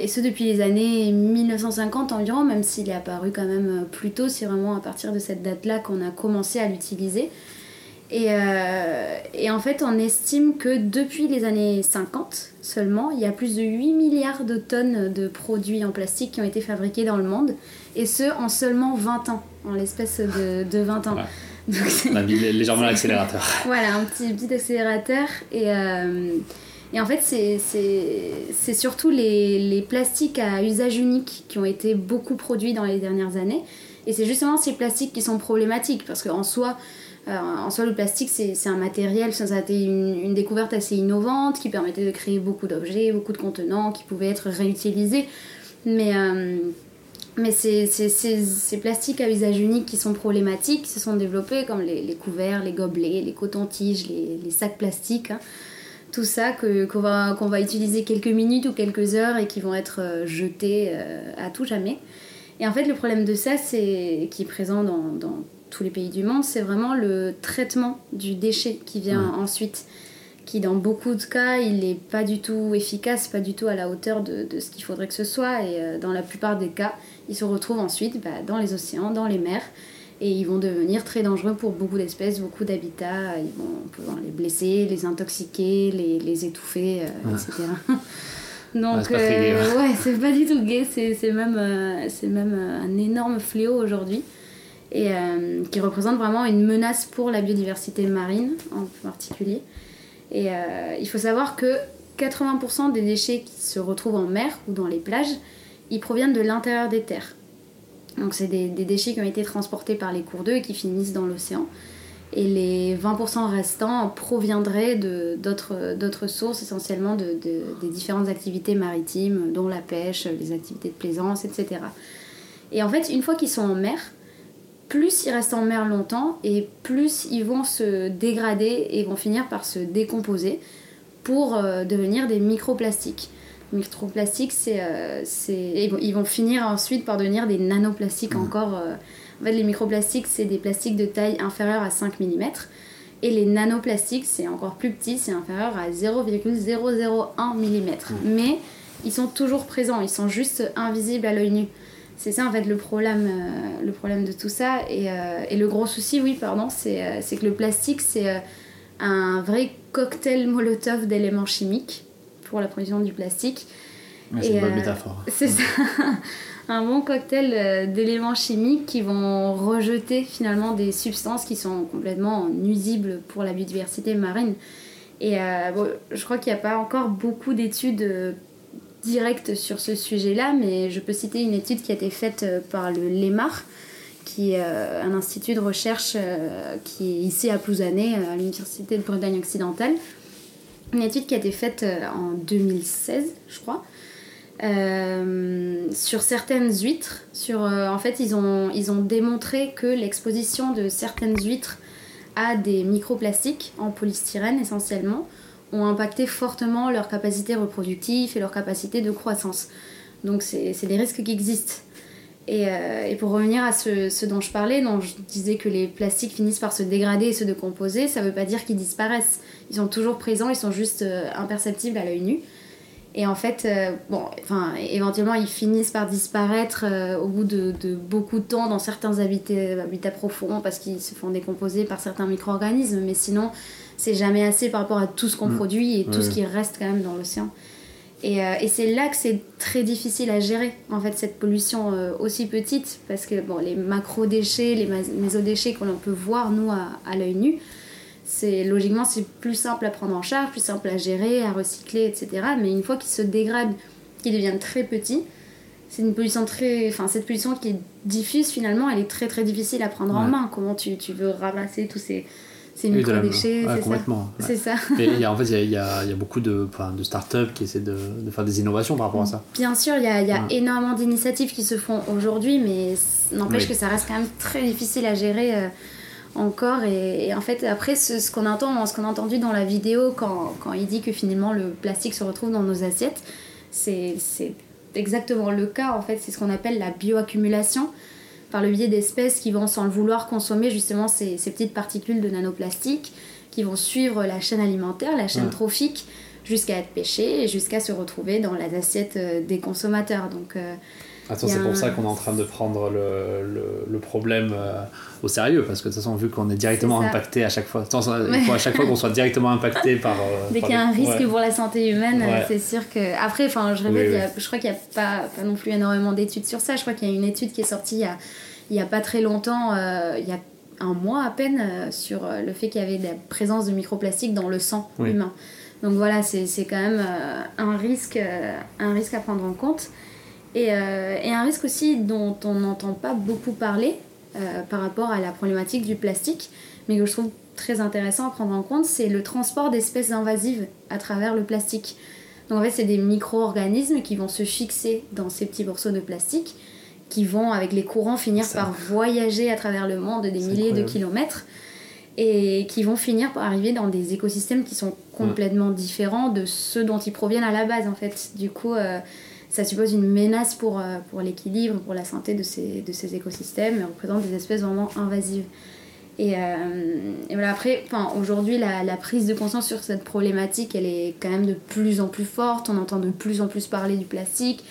et ce depuis les années 1950 environ, même s'il est apparu quand même plus tôt, c'est vraiment à partir de cette date-là qu'on a commencé à l'utiliser. Et, euh, et en fait, on estime que depuis les années 50 seulement, il y a plus de 8 milliards de tonnes de produits en plastique qui ont été fabriqués dans le monde, et ce en seulement 20 ans, en l'espèce de, de 20 ans. Donc, On a mis légèrement l'accélérateur. voilà, un petit, petit accélérateur. Et, euh, et en fait, c'est- surtout les, les plastiques à usage unique qui ont été beaucoup produits dans les dernières années. Et c'est justement ces plastiques qui sont problématiques parce qu'en soi, en soi, le plastique, c'est un matériel, ça, a été une, découverte assez innovante qui permettait de créer beaucoup d'objets, beaucoup de contenants qui pouvaient être réutilisés. Mais, euh, Mais ces, ces plastiques à usage unique qui sont problématiques, qui se sont développés, comme les, couverts, les gobelets, les cotons-tiges, les, sacs plastiques. hein. Tout ça qu'on va, utiliser quelques minutes ou quelques heures et qui vont être euh, jetés euh, à tout jamais. Et en fait, le problème de ça, c'est qui est présent dans tous les pays du monde, c'est vraiment le traitement du déchet qui vient ensuite, qui dans beaucoup de cas, il n'est pas du tout efficace, pas du tout à la hauteur de, de ce qu'il faudrait que ce soit. Et euh, dans la plupart des cas, ils se retrouvent ensuite bah, dans les océans, dans les mers. Et ils vont devenir très dangereux pour beaucoup d'espèces, beaucoup d'habitats. Ils vont pouvoir les blesser, les intoxiquer, les, les étouffer, euh, Ouais. etc. Donc, Ouais, c'est euh, ouais, c'est pas du tout gay. C'est même, euh, même euh, un énorme fléau aujourd'hui. Et euh, qui représente vraiment une menace pour la biodiversité marine en particulier. Et euh, il faut savoir que 80% des déchets qui se retrouvent en mer ou dans les plages, ils proviennent de l'intérieur des terres. Donc c'est des, des déchets qui ont été transportés par les cours d'eau et qui finissent dans l'océan. Et les 20% restants proviendraient d'autres sources, essentiellement de- des différentes activités maritimes, dont la pêche, les activités de plaisance, etc. Et en fait, une fois qu'ils sont en mer, plus ils restent en mer longtemps et plus ils vont se dégrader et vont finir par se décomposer pour euh, devenir des microplastiques. Les microplastiques, c'est, euh, c'est- ils, vont, finir ensuite par devenir des nanoplastiques encore. euh. En fait, les microplastiques, c'est des plastiques de taille inférieure à 5 mm. Et les nanoplastiques, c'est encore plus petit, c'est inférieur à 0,001 mm. Mais ils sont toujours présents, ils sont juste invisibles à l'œil nu. C'est ça en fait le problème, euh, le problème de tout ça. Et, euh, et le gros souci, oui, pardon, c'est euh, que le plastique, c'est un vrai cocktail molotov d'éléments chimiques pour la production du plastique. C'est une bonne métaphore. C'est ça, un bon cocktail d'éléments chimiques qui vont rejeter finalement des substances qui sont complètement nuisibles pour la biodiversité marine. Et bon, je crois qu'il n'y a pas encore beaucoup d'études directes sur ce sujet-là, mais je peux citer une étude qui a été faite euh, par le LEMAR, qui est euh, un institut de recherche euh, qui est ici à Plouzané, à l'Université de Bretagne occidentale. Une étude qui a été faite en 2016, je crois, sur certaines huîtres. En fait, ils ont, ils ont démontré que l'exposition de certaines huîtres à des microplastiques en polystyrène essentiellement ont impacté fortement leur capacité reproductive et leur capacité de croissance. Donc c'est des risques qui existent. Et, euh, et pour revenir à ce, ce dont je parlais, dont je disais que les plastiques finissent par se dégrader et se décomposer, ça ne veut pas dire qu'ils disparaissent. Ils sont toujours présents, ils sont juste euh, imperceptibles à l'œil nu. Et en fait, euh, bon, enfin, éventuellement, ils finissent par disparaître au bout de, de beaucoup de temps dans certains habitats, habitats profonds parce qu'ils se font décomposer par certains micro-organismes. Mais sinon, c'est jamais assez par rapport à tout ce qu'on Mm. produit et tout ce qui reste quand même dans l'océan. Et, euh, et c'est là que c'est très difficile à gérer, en fait, cette pollution euh, aussi petite, parce que bon, les macro-déchets, les mésodéchets que l'on peut voir, nous, à, à l'œil nu, c'est logiquement c'est plus simple à prendre en charge, plus simple à gérer, à recycler, etc. Mais une fois qu'ils se dégradent, qu'ils deviennent très petits, c'est une pollution très, enfin cette pollution qui est diffuse finalement, elle est très très difficile à prendre en main. Comment tu, tu veux ramasser tous ces, ces micro-déchets, ouais, complètement. ouais. C'est ça. Et il y a- en fait, il y a, y y beaucoup de, de startups qui essaient de, de faire des innovations par rapport à ça. Bien sûr, il y a, il y a Ouais. énormément d'initiatives qui se font aujourd'hui, mais n'empêche Oui. que ça reste quand même très difficile à gérer euh, encore. Et, et en fait, après, ce, ce qu'on entend, ce qu'on a entendu dans la vidéo quand, quand il dit que finalement le plastique se retrouve dans nos assiettes, c'est exactement le cas. En fait, c'est ce qu'on appelle la bioaccumulation par le biais d'espèces qui vont, sans le vouloir, consommer justement ces, ces petites particules de nanoplastique qui vont suivre la chaîne alimentaire, la chaîne Ouais. trophique, jusqu'à être pêchées et jusqu'à se retrouver dans les assiettes euh, des consommateurs. Donc, euh, Attends, Il y a c'est pour ça qu'on est en train de prendre le, le, le problème euh, au sérieux, parce que de toute façon, vu qu'on est directement impacté à chaque fois, Attends, Ouais. il faut à chaque fois qu'on soit directement impacté par. euh, dès qu'il y a un les- risque Ouais. pour la santé humaine, euh, Ouais. c'est sûr que. Après, enfin, je répète, Oui, a- je crois qu'il n'y a pas, pas non plus énormément d'études sur ça. Je crois qu'il y a une étude qui est sortie il y a, il y a pas très longtemps, euh, il y a un mois à peine, sur le fait qu'il y avait de la présence de microplastiques dans le sang Oui. humain. Donc voilà, c'est quand même un, risque, un risque à prendre en compte. Et, euh, et un risque aussi dont on n'entend pas beaucoup parler euh, par rapport à la problématique du plastique, mais que je trouve très intéressant à prendre en compte, c'est le transport d'espèces invasives à travers le plastique. Donc en fait, c'est des micro-organismes qui vont se fixer dans ces petits morceaux de plastique qui vont, avec les courants, finir Ça. par voyager à travers le monde des milliers de kilomètres et qui vont finir par arriver dans des écosystèmes qui sont complètement différents de ceux dont ils proviennent à la base en fait. Du coup, euh, ça suppose une menace pour, euh, pour l'équilibre, pour la santé de ces, de ces écosystèmes et représente des espèces vraiment invasives. Et, euh, voilà, après, aujourd'hui, la, prise de conscience sur cette problématique, elle est quand même de plus en plus forte. On entend de plus en plus parler du plastique.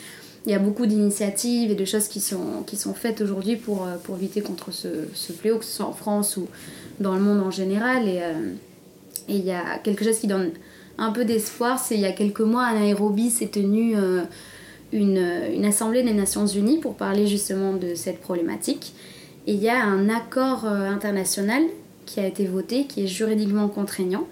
Il y a beaucoup d'initiatives et de choses qui sont, qui sont faites aujourd'hui pour, euh, pour lutter contre ce, ce fléau, que ce soit en France ou dans le monde en général. Et et il y a quelque chose qui donne un peu d'espoir, c'est il y a quelques mois à Nairobi s'est tenue euh, une, une assemblée des Nations Unies pour parler justement de cette problématique. Et il y a un accord euh, international qui a été voté, qui est juridiquement contraignant,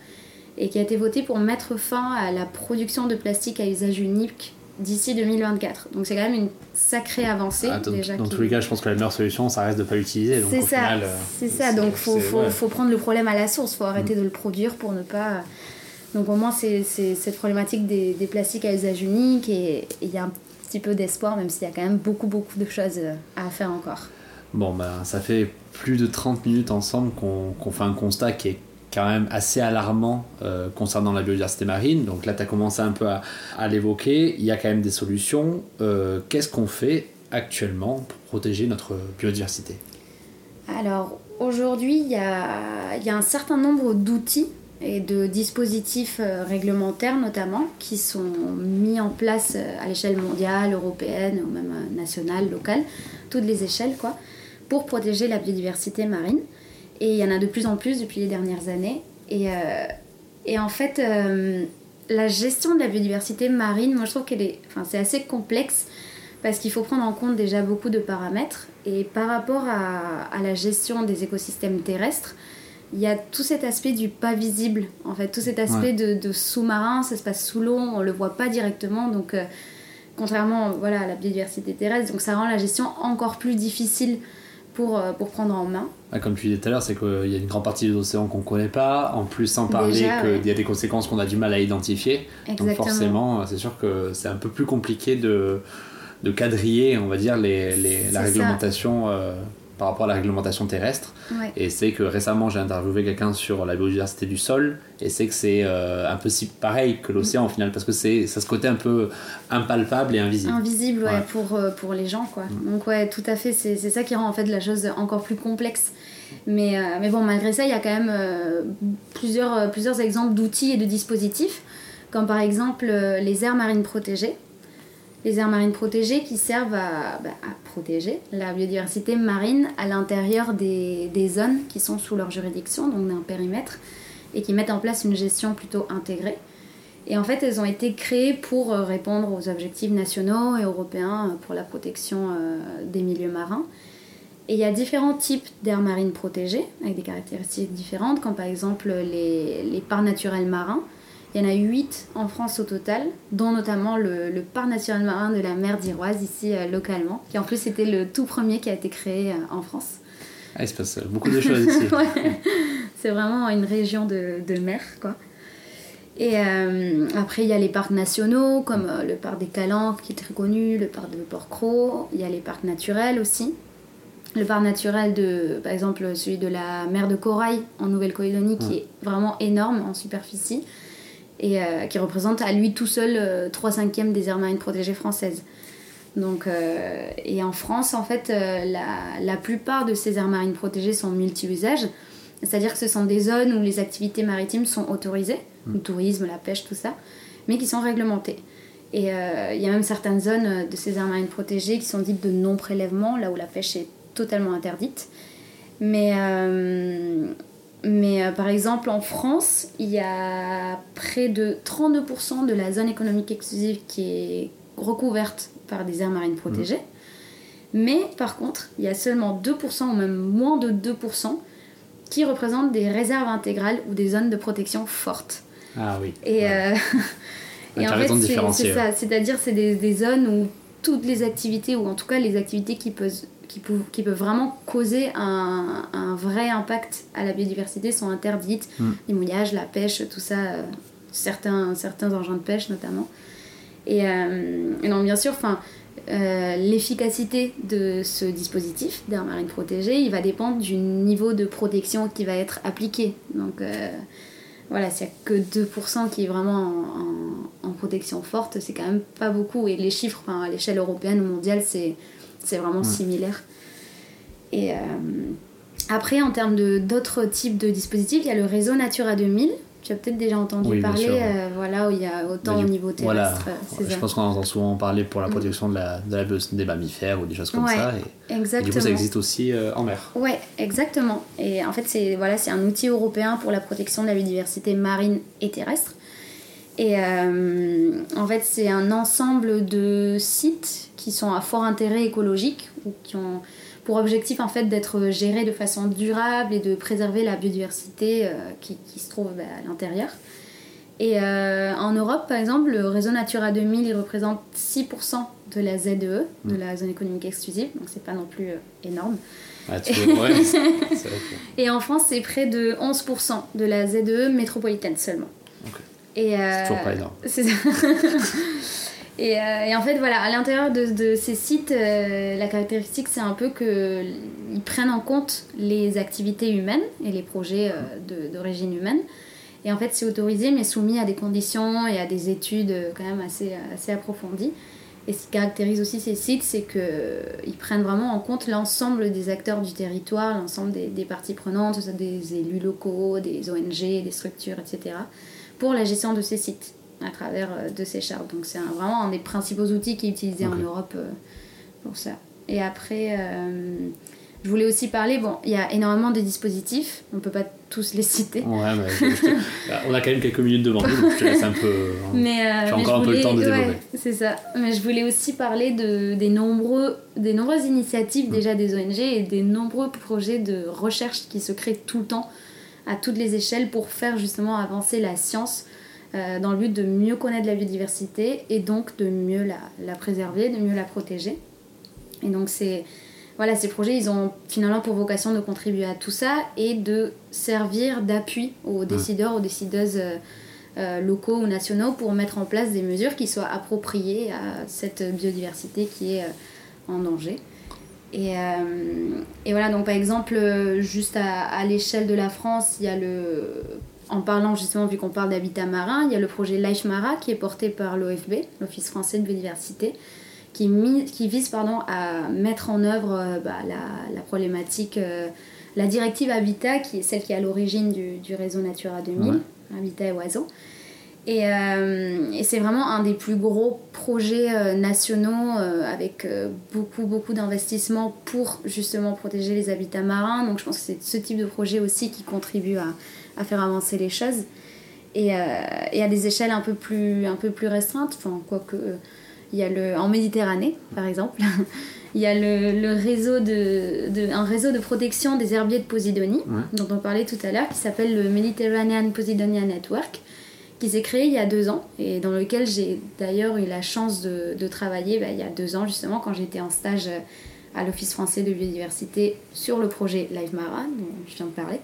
et qui a été voté pour mettre fin à la production de plastique à usage unique d'ici 2024. Donc c'est quand même une sacrée avancée Ah, dans déjà. dans tous les cas, je pense que la meilleure solution, ça reste de pas l'utiliser. c'est ça, euh, c'est ça. Donc faut, c'est- faut, ouais. Mm. faut prendre le problème à la source, faut arrêter de le produire pour ne pas. Donc au moins c'est cette problématique des, des plastiques à usage unique et il y a un petit peu d'espoir, même s'il y a quand même beaucoup beaucoup de choses euh, à faire encore. Bon, ben, ça fait plus de 30 minutes ensemble qu'on fait un constat qui est quand même assez alarmant euh, concernant la biodiversité marine. Donc là, tu as commencé un peu à, à l'évoquer. Il y a quand même des solutions. Euh, Qu'est-ce qu'on fait actuellement pour protéger notre biodiversité? Alors aujourd'hui, il y a, il y a un certain nombre d'outils et de dispositifs euh, réglementaires notamment qui sont mis en place euh, à l'échelle mondiale, européenne ou même euh, nationale, locale, toutes les échelles quoi, pour protéger la biodiversité marine. Et il y en a de plus en plus depuis les dernières années. Et, en fait, la gestion de la biodiversité marine, moi je trouve qu'elle est, enfin, c'est assez complexe parce qu'il faut prendre en compte déjà beaucoup de paramètres. Et par rapport à la gestion des écosystèmes terrestres, il y a tout cet aspect du pas visible, en fait, tout cet aspect de, de sous-marin, ça se passe sous l'eau, on le voit pas directement, donc euh, contrairement voilà, à la biodiversité terrestre, donc ça rend la gestion encore plus difficile pour, euh, pour prendre en main. Ah, Comme tu disais tout à l'heure, c'est qu'il y a une grande partie des océans qu'on connaît pas. En plus, sans parler qu'il ouais. y a des conséquences qu'on a du mal à identifier. Donc forcément, c'est sûr que c'est un peu plus compliqué de, de quadriller, on va dire, les, les- la ça. réglementation euh, par rapport à la réglementation terrestre. Ouais. Et c'est que récemment, j'ai interviewé quelqu'un sur la biodiversité du sol, et c'est que c'est euh, un peu si pareil que l'océan au final, parce que c'est ça ce côté un peu impalpable et invisible. Invisible ouais, Ouais. pour, euh, pour les gens quoi. Donc ouais tout à fait c'est ça qui rend en fait la chose encore plus complexe. Mais, euh, mais bon malgré ça il y a quand même euh, plusieurs, plusieurs exemples d'outils et de dispositifs comme par exemple les aires marines protégées. Les aires marines protégées qui servent à, bah, protéger la biodiversité marine à l'intérieur des, des zones qui sont sous leur juridiction, donc d'un périmètre, et qui mettent en place une gestion plutôt intégrée. Et en fait, elles ont été créées pour euh, répondre aux objectifs nationaux et européens euh, pour la protection euh, des milieux marins. Et il y a différents types d'aires marines protégées, avec des caractéristiques différentes, comme par exemple les, les parcs naturels marins. Il y en a 8 en France au total, dont notamment le, le parc naturel marin de la mer d'Iroise, ici euh, localement, qui en plus était le tout premier qui a été créé euh, en France. Ah, il se passe beaucoup de choses ici. Ouais. C'est vraiment une région de, de mer, quoi. Et euh, après, il y a les parcs nationaux, comme euh, le parc des Calanques, qui est très connu, le parc de Port-Cros. Il y a les parcs naturels aussi. Le parc naturel de, par exemple, celui de la mer de Corail en Nouvelle-Calédonie, qui est vraiment énorme en superficie et euh, qui représente à lui tout seul euh, 3 cinquièmes des aires marines protégées françaises. Donc, euh, et en France, en fait, euh, la, la plupart de ces aires marines protégées sont multi-usages, c'est-à-dire que ce sont des zones où les activités maritimes sont autorisées, le tourisme, la pêche, tout ça, mais qui sont réglementées. Et il y a même certaines zones de ces aires marines protégées qui sont dites de non-prélèvement, là où la pêche est totalement interdite. Mais, mais euh, par exemple, en France, il y a près de 32% de la zone économique exclusive qui est recouverte par des aires marines protégées. Mais par contre, il y a seulement 2% ou même moins de 2% qui représentent des réserves intégrales ou des zones de protection fortes. Ah oui. Et, Ouais. euh, et en fait, c'est ça. C'est-à-dire, c'est des, des zones où toutes les activités, ou en tout cas les activités qui peuvent, qui peuvent, qui peuvent vraiment causer un, un vrai impact à la biodiversité sont interdites. Mm. Les mouillages, la pêche, tout ça, euh, certains, certains engins de pêche notamment. Et, euh, et donc, bien sûr, enfin. euh, l'efficacité de ce dispositif d'air marine protégé, il va dépendre du niveau de protection qui va être appliqué. Donc euh, voilà, s'il n'y a que 2% qui est vraiment en, en- en protection forte, c'est quand même pas beaucoup. Et les chiffres, enfin, à l'échelle européenne ou mondiale, c'est c'est vraiment similaire. Et euh, après, en termes d'autres types de dispositifs, il y a le réseau Natura 2000. Tu as peut-être déjà entendu Oui, parler, sûr. euh, voilà, où il y a autant Bah, au niveau terrestre. euh, je. Mm. pense qu'on entend souvent parler pour la protection de la, de la bios- des mammifères ou des choses comme Ouais, ça. Et, et Exactement. du coup, ça existe aussi euh, en mer. Ouais, exactement. Et en fait, c'est voilà, c'est un outil européen pour la protection de la biodiversité marine et terrestre. Et euh, en fait, c'est un ensemble de sites qui sont à fort intérêt écologique ou qui ont pour objectif en fait d'être gérés de façon durable et de préserver la biodiversité euh, qui, qui se trouve bah, à l'intérieur. Et euh, en Europe, par exemple, le réseau Natura 2000, il représente 6% de la ZEE, de la zone économique exclusive, donc c'est pas non plus énorme. Ah, tu veux- ouais, que- Et en France, c'est près de 11% de la ZEE métropolitaine seulement. Ok. Et, c'est euh, toujours pas énorme. c'est ça. et, euh, et en fait, voilà, à l'intérieur de, de ces sites, euh, la caractéristique, c'est un peu qu'ils prennent en compte les activités humaines et les projets euh, d'origine humaine. Et en fait, c'est autorisé, mais soumis à des conditions et à des études quand même assez, assez approfondies. Et ce qui caractérise aussi ces sites, c'est qu'ils prennent vraiment en compte l'ensemble des acteurs du territoire, l'ensemble des, des parties prenantes, des élus locaux, des ONG, des structures, etc., pour la gestion de ces sites à travers euh, de ces chartes. Donc c'est vraiment un des principaux outils qui est utilisé en Ok. Europe euh, pour ça. Et après, euh, je voulais aussi parler, bon, il y a énormément de dispositifs, on peut pas tous les citer. Ouais, mais te- bah, on a quand même quelques minutes devant nous, donc je te laisse un peu. hein. Mais, euh, J'ai mais encore je un peu le voulais- temps de ouais, développer. c'est ça. Mais je voulais aussi parler de, des, nombreux, des nombreuses initiatives Mm. déjà des ONG et des nombreux projets de recherche qui se créent tout le temps à toutes les échelles pour faire justement avancer la science euh, dans le but de mieux connaître la biodiversité et donc de mieux la, la préserver, de mieux la protéger. Et donc c'est voilà, ces projets, ils ont finalement pour vocation de contribuer à tout ça et de servir d'appui aux décideurs, aux décideuses euh, euh, locaux ou nationaux pour mettre en place des mesures qui soient appropriées à cette biodiversité qui est euh, en danger. Et, euh, et voilà, donc par exemple, euh, juste à, à l'échelle de la France, il y a le. En parlant justement, vu qu'on parle d'habitat marin, il y a le projet Life Mara qui est porté par l'OFB, l'Office français de biodiversité, qui, vise pardon, à mettre en œuvre euh, bah, la, la problématique, euh, la directive Habitat, qui est celle qui est à l'origine du, du réseau Natura 2000, Ouais. Habitat et Oiseaux. Et, euh, et c'est vraiment un des plus gros projets euh, nationaux euh, avec beaucoup, beaucoup d'investissements pour justement protéger les habitats marins. Donc je pense que c'est ce type de projet aussi qui contribue à, à faire avancer les choses. Et, et à des échelles un peu plus, un peu plus restreintes, enfin, quoique il y a le, en Méditerranée par exemple, il y a le, le réseau de, de- un réseau de protection des herbiers de Posidonie, Ouais. dont on parlait tout à l'heure, qui s'appelle le Mediterranean Posidonia Network qui s'est créé il y a deux ans et dans lequel j'ai d'ailleurs eu la chance de, travailler bah, il y a deux ans justement quand j'étais en stage euh, à l'Office français de biodiversité sur le projet Live Mara dont je viens de parler.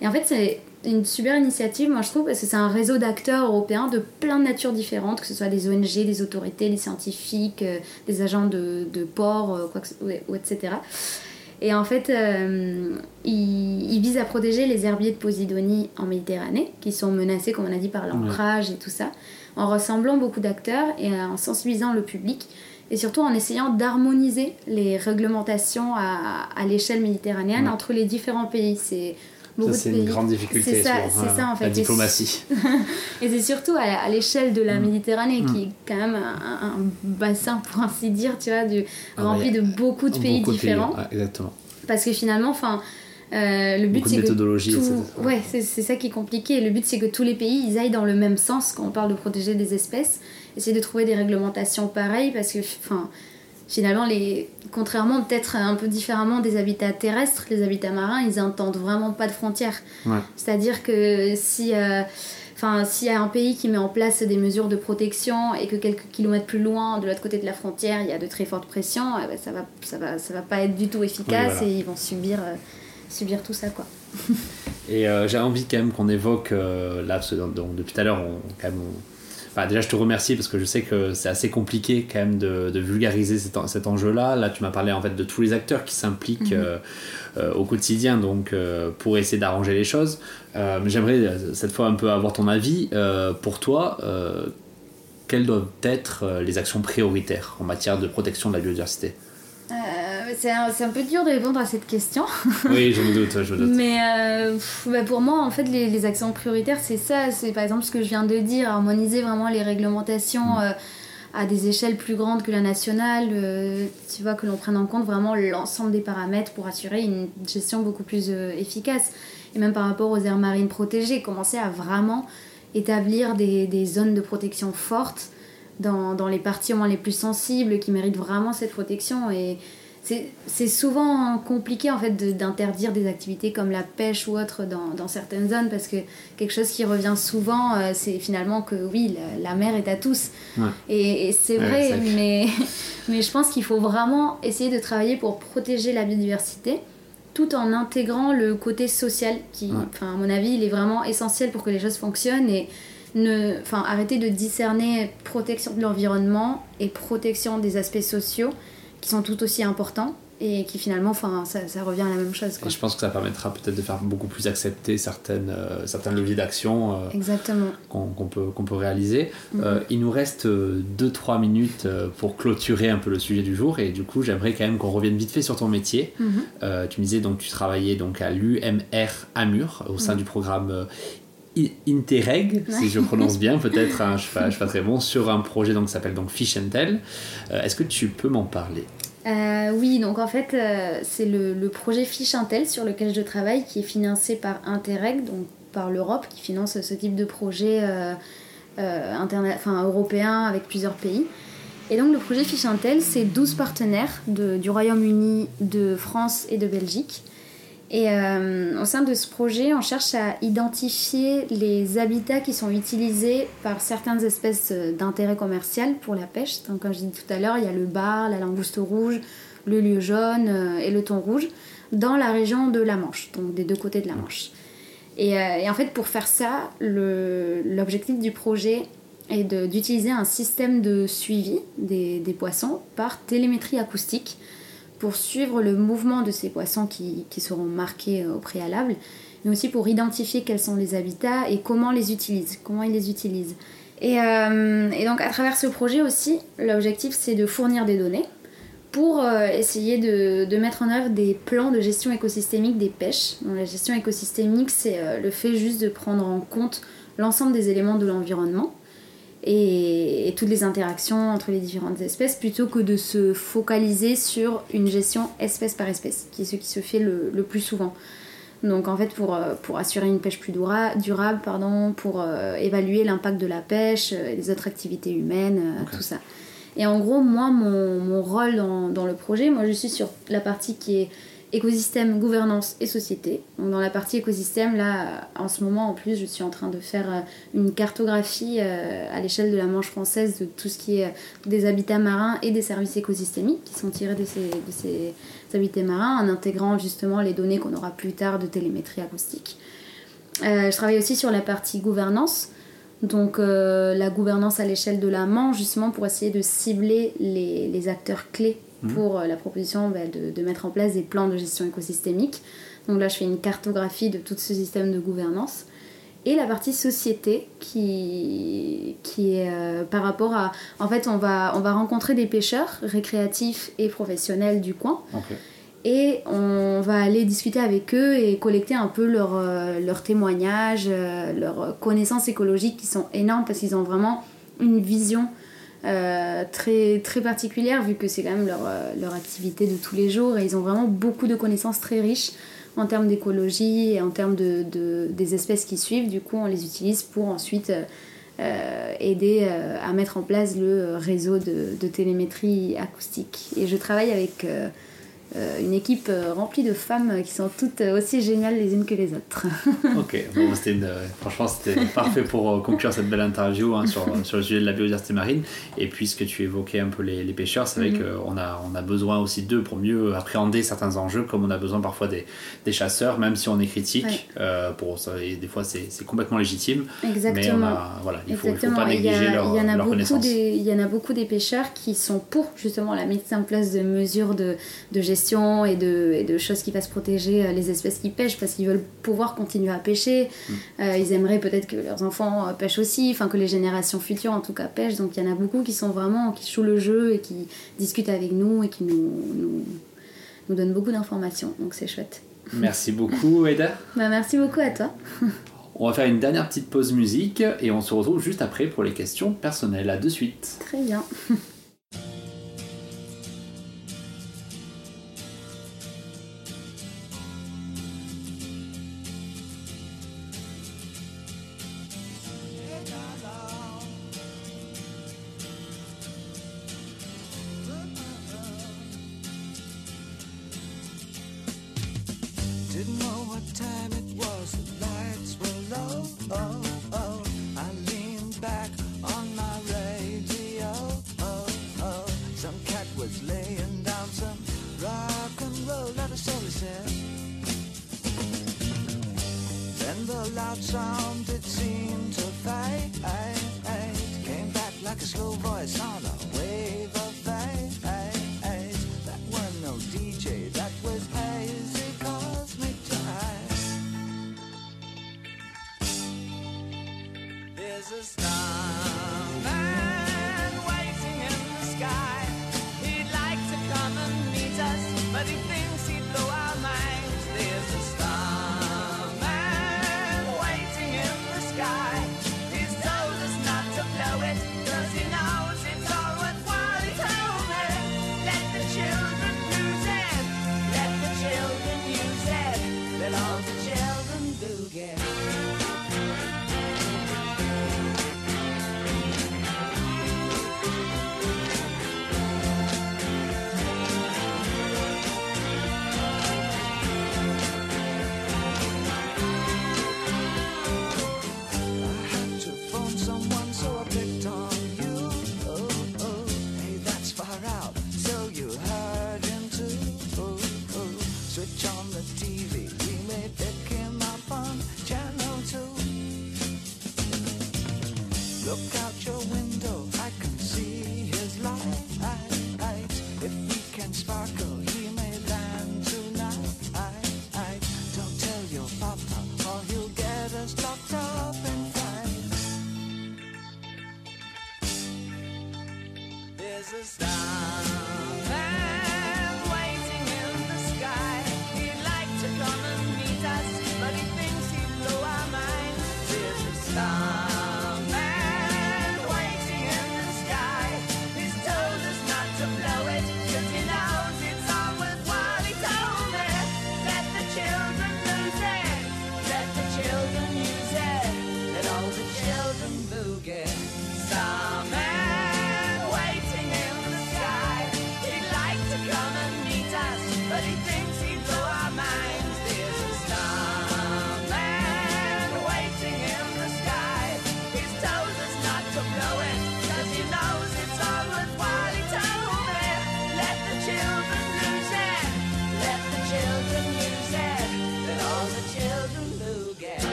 Et en fait c'est une super initiative moi je trouve parce que c'est un réseau d'acteurs européens de plein de natures différentes, que ce soit des ONG, des autorités, des scientifiques, euh, des agents de, de port, euh, ou etc. Et en fait, euh, il, il vise à protéger les herbiers de Posidonie en Méditerranée, qui sont menacés, comme on a dit, par l'ancrage et tout ça, en rassemblant beaucoup d'acteurs et en sensibilisant le public, et surtout en essayant d'harmoniser les réglementations à, à l'échelle méditerranéenne Ouais. entre les différents pays. C'est beaucoup Ça, c'est une grande difficulté. C'est ça, souvent, c'est ça, en fait. La diplomatie. et c'est surtout à, l'échelle de la Mm. Méditerranée, Mm. qui est quand même un, un bassin, pour ainsi dire, tu vois, du, Ah bah, rempli de beaucoup de pays Beaucoup de différents. exactement. Parce que finalement, enfin, euh, le but c'est que tout- ouais, c'est c'est ça qui est compliqué. Le but c'est que tous les pays ils aillent dans le même sens quand on parle de protéger des espèces, essayer de trouver des réglementations pareilles parce que, enfin, finalement les, contrairement peut-être un peu différemment des habitats terrestres, les habitats marins ils entendent vraiment pas de frontières. Ouais. C'est-à-dire que si euh, Enfin, s'il y a un pays qui met en place des mesures de protection et que quelques kilomètres plus loin, de l'autre côté de la frontière, il y a de très fortes pressions, eh ben, ça va, ça va, ça va pas être du tout efficace Oui, voilà. et ils vont subir, euh, subir tout ça, quoi. Et euh, j'ai envie quand même qu'on évoque euh, là, donc, depuis tout à l'heure, on, quand même, on- déjà, je te remercie parce que je sais que c'est assez compliqué quand même de, de vulgariser cet, en- cet enjeu-là. Là, tu m'as parlé en fait de tous les acteurs qui s'impliquent Mhm. euh, euh, au quotidien donc euh, pour essayer d'arranger les choses. Euh, mais J'aimerais cette fois un peu avoir ton avis. Pour toi, quelles doivent être les actions prioritaires en matière de protection de la biodiversité? C'est un, un peu dur de répondre à cette question. Oui, je me doute, je me doute. Mais euh, pff, bah, pour moi, en fait, les, les actions prioritaires, c'est ça. C'est par exemple ce que je viens de dire, harmoniser vraiment les réglementations euh, à des échelles plus grandes que la nationale. euh, tu vois, que l'on prenne en compte vraiment l'ensemble des paramètres pour assurer une gestion beaucoup plus efficace. Et même par rapport aux aires marines protégées, commencer à vraiment établir des, des zones de protection fortes dans, dans les parties au moins les plus sensibles qui méritent vraiment cette protection. Et c'est souvent compliqué en fait de- d'interdire des activités comme la pêche ou autre dans, dans certaines zones parce que quelque chose qui revient souvent euh, c'est finalement que oui la, la mer est à tous Ouais. et, et c'est Ouais, vrai mais, mais je pense qu'il faut vraiment essayer de travailler pour protéger la biodiversité tout en intégrant le côté social qui Ouais. à mon avis il est vraiment essentiel pour que les choses fonctionnent et ne, enfin, arrêter de discerner protection de l'environnement et protection des aspects sociaux qui sont tout aussi importants et qui finalement, enfin, ça, ça revient à la même chose. Et Quoi. je pense que ça permettra peut-être de faire beaucoup plus accepter certaines, euh, certains leviers d'action euh, Exactement. qu'on qu'on peut, qu'on peut réaliser. Mhm. Euh, il nous reste 2-3 minutes euh, pour clôturer un peu le sujet du jour et du coup j'aimerais quand même qu'on revienne vite fait sur ton métier. Mhm. Euh, tu me disais donc tu travaillais donc à l'UMR Amur au sein Mhm. du programme Interreg, si je prononce bien, peut-être, hein, je ne suis, pas- je suis pas très bon, sur un projet donc, qui s'appelle donc Fish and Tell. Euh, Est-ce que tu peux m'en parler? Euh, oui, donc en fait, euh, c'est le, le projet Fiche Intel sur lequel je travaille qui est financé par Interreg, donc par l'Europe qui finance ce type de projet enfin, européen avec plusieurs pays. Et donc le projet Fiche Intel, c'est 12 partenaires de- du Royaume-Uni, de France et de Belgique. Et euh, au sein de ce projet, on cherche à identifier les habitats qui sont utilisés par certaines espèces euh, d'intérêt commercial pour la pêche. Donc, comme je disais tout à l'heure, il y a le bar, la langouste rouge, le lieu jaune euh, et le thon rouge dans la région de la Manche, donc des deux côtés de la Manche. Et, en fait, pour faire ça, l'objectif du projet est d'utiliser un système de suivi des poissons par télémétrie acoustique pour suivre le mouvement de ces poissons qui, qui seront marqués euh, au préalable, mais aussi pour identifier quels sont les habitats et comment les utilisent, comment ils les utilisent. Et, euh, et donc à travers ce projet aussi, l'objectif c'est de fournir des données pour euh, essayer de, de mettre en œuvre des plans de gestion écosystémique des pêches. Donc, la gestion écosystémique, c'est le fait juste de prendre en compte l'ensemble des éléments de l'environnement et, et toutes les interactions entre les différentes espèces plutôt que de se focaliser sur une gestion espèce par espèce, qui est ce qui se fait le, le plus souvent. Donc en fait pour, euh, pour assurer une pêche plus dura- durable, pardon, pour euh, évaluer l'impact de la pêche, euh, les autres activités humaines, tout ça. Et en gros, moi, mon, mon rôle dans, dans le projet, moi je suis sur la partie qui est écosystème, gouvernance et société. Dans la partie écosystème, là, en ce moment, en plus, je suis en train de faire euh, une cartographie euh, à l'échelle de la Manche française de tout ce qui est euh, des habitats marins et des services écosystémiques qui sont tirés de ces, habitats marins en intégrant justement les données qu'on aura plus tard de télémétrie acoustique. Euh, je travaille aussi sur la partie gouvernance. Donc euh, la gouvernance à l'échelle de la Manche, justement pour essayer de cibler les acteurs clés Mhm. pour euh, la proposition bah, de, de mettre en place des plans de gestion écosystémique. Donc là, je fais une cartographie de tout ce système de gouvernance. Et la partie société qui, qui est euh, par rapport à... En fait, on va, on va rencontrer des pêcheurs récréatifs et professionnels du coin et on va aller discuter avec eux et collecter un peu leurs euh, témoignages, euh, leurs connaissances écologiques qui sont énormes parce qu'ils ont vraiment une vision euh, très, très particulière vu que c'est quand même leur, euh, leur activité de tous les jours et ils ont vraiment beaucoup de connaissances très riches en termes d'écologie et en termes de, de- des espèces qui suivent. Du coup, on les utilise pour ensuite euh, aider à mettre en place le réseau de, de télémétrie acoustique. Et je travaille avec... euh, euh, une équipe euh, remplie de femmes qui sont toutes aussi géniales les unes que les autres. Ok, bon, une- euh, franchement c'était parfait pour euh, conclure cette belle interview hein, sur, sur le sujet de la biodiversité marine. Et puisque tu évoquais un peu les, les pêcheurs, c'est vrai Mhm. qu'on a, on a besoin aussi d'eux pour mieux appréhender certains enjeux, comme on a besoin parfois des, des chasseurs, même si on est critique. Ouais. euh, pour ça, et des fois c'est complètement légitime, mais on Exactement. a, voilà, il faut, il faut Exactement. pas Et il y, négliger a- leur, il y en a leur beaucoup connaissance. des, il y en a beaucoup des pêcheurs qui sont pour justement la mise en place de mesures de, de gestion et de, et de choses qui fassent protéger euh, les espèces qui pêchent parce qu'ils veulent pouvoir continuer à pêcher. Mm. Euh, ils aimeraient peut-être que leurs enfants euh, pêchent aussi, enfin que les générations futures en tout cas pêchent. Donc il y en a beaucoup qui sont vraiment, qui jouent le jeu et qui discutent avec nous et qui nous, nous, nous donnent beaucoup d'informations. Donc c'est chouette. Merci beaucoup, Eder. Bah, merci beaucoup à toi. On va faire une dernière petite pause musique et on se retrouve juste après pour les questions personnelles. À de suite. Très bien.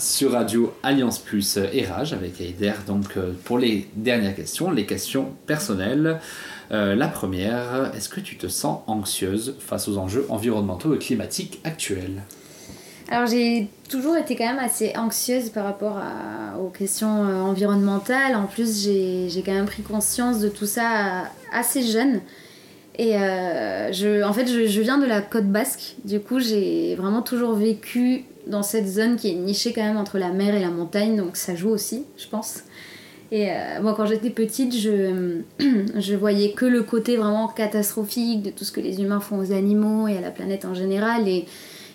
sur Radio Alliance Plus et Rage avec Aider. Donc euh, pour les dernières questions, les questions personnelles. Euh, la première, est-ce que tu te sens anxieuse face aux enjeux environnementaux et climatiques actuels? Alors j'ai toujours été quand même assez anxieuse par rapport aux questions euh, environnementales. En plus, j'ai quand même pris conscience de tout ça assez jeune. Et je, en fait, je viens de la côte basque. Du coup, j'ai vraiment toujours vécu dans cette zone qui est nichée quand même entre la mer et la montagne. Donc ça joue aussi, je pense. Et euh, moi, quand j'étais petite, je, je voyais que le côté vraiment catastrophique de tout ce que les humains font aux animaux et à la planète en général. Et,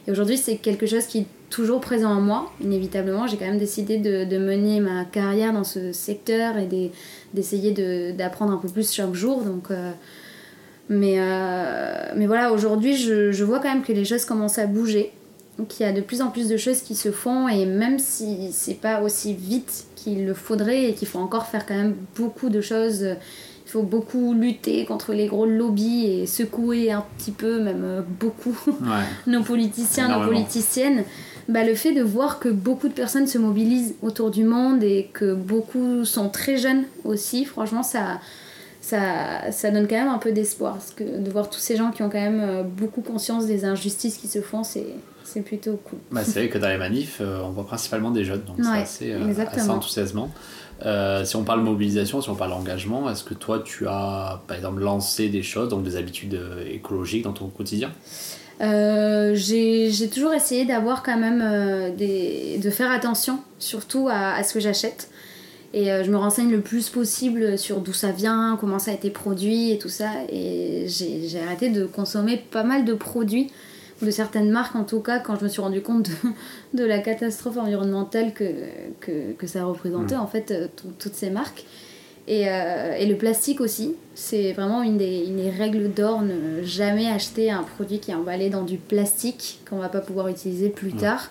aujourd'hui, c'est quelque chose qui est toujours présent en moi, inévitablement. J'ai quand même décidé de, de mener ma carrière dans ce secteur et des- d'essayer de- d'apprendre un peu plus chaque jour. Donc, euh, mais, euh, mais voilà, aujourd'hui, je, je vois quand même que les choses commencent à bouger. Qu'il y a de plus en plus de choses qui se font et même si c'est pas aussi vite qu'il le faudrait et qu'il faut encore faire quand même beaucoup de choses, il faut beaucoup lutter contre les gros lobbies et secouer un petit peu, même euh, beaucoup, Ouais. nos politiciens, nos politiciennes, bah, le fait de voir que beaucoup de personnes se mobilisent autour du monde et que beaucoup sont très jeunes aussi, franchement, ça, ça, ça donne quand même un peu d'espoir. Parce que de voir tous ces gens qui ont quand même euh, beaucoup conscience des injustices qui se font, c'est c'est plutôt cool. Bah, c'est vrai que dans les manifs, euh, on voit principalement des jeunes, donc c'est Ouais, assez, euh, assez enthousiasmant. Euh, si on parle mobilisation, si on parle engagement, est-ce que toi tu as par exemple lancé des choses, donc des habitudes écologiques dans ton quotidien? Euh, j'ai toujours essayé d'avoir quand même euh, des, de faire attention surtout à, à ce que j'achète. Et je me renseigne le plus possible sur d'où ça vient, comment ça a été produit et tout ça. Et j'ai arrêté de consommer pas mal de produits de certaines marques en tout cas quand je me suis rendu compte de, de la catastrophe environnementale que, que, que ça représentait en fait euh, tout- toutes ces marques et, euh, et le plastique aussi, c'est vraiment une des, une des règles d'or, ne jamais acheter un produit qui est emballé dans du plastique qu'on va pas pouvoir utiliser plus tard.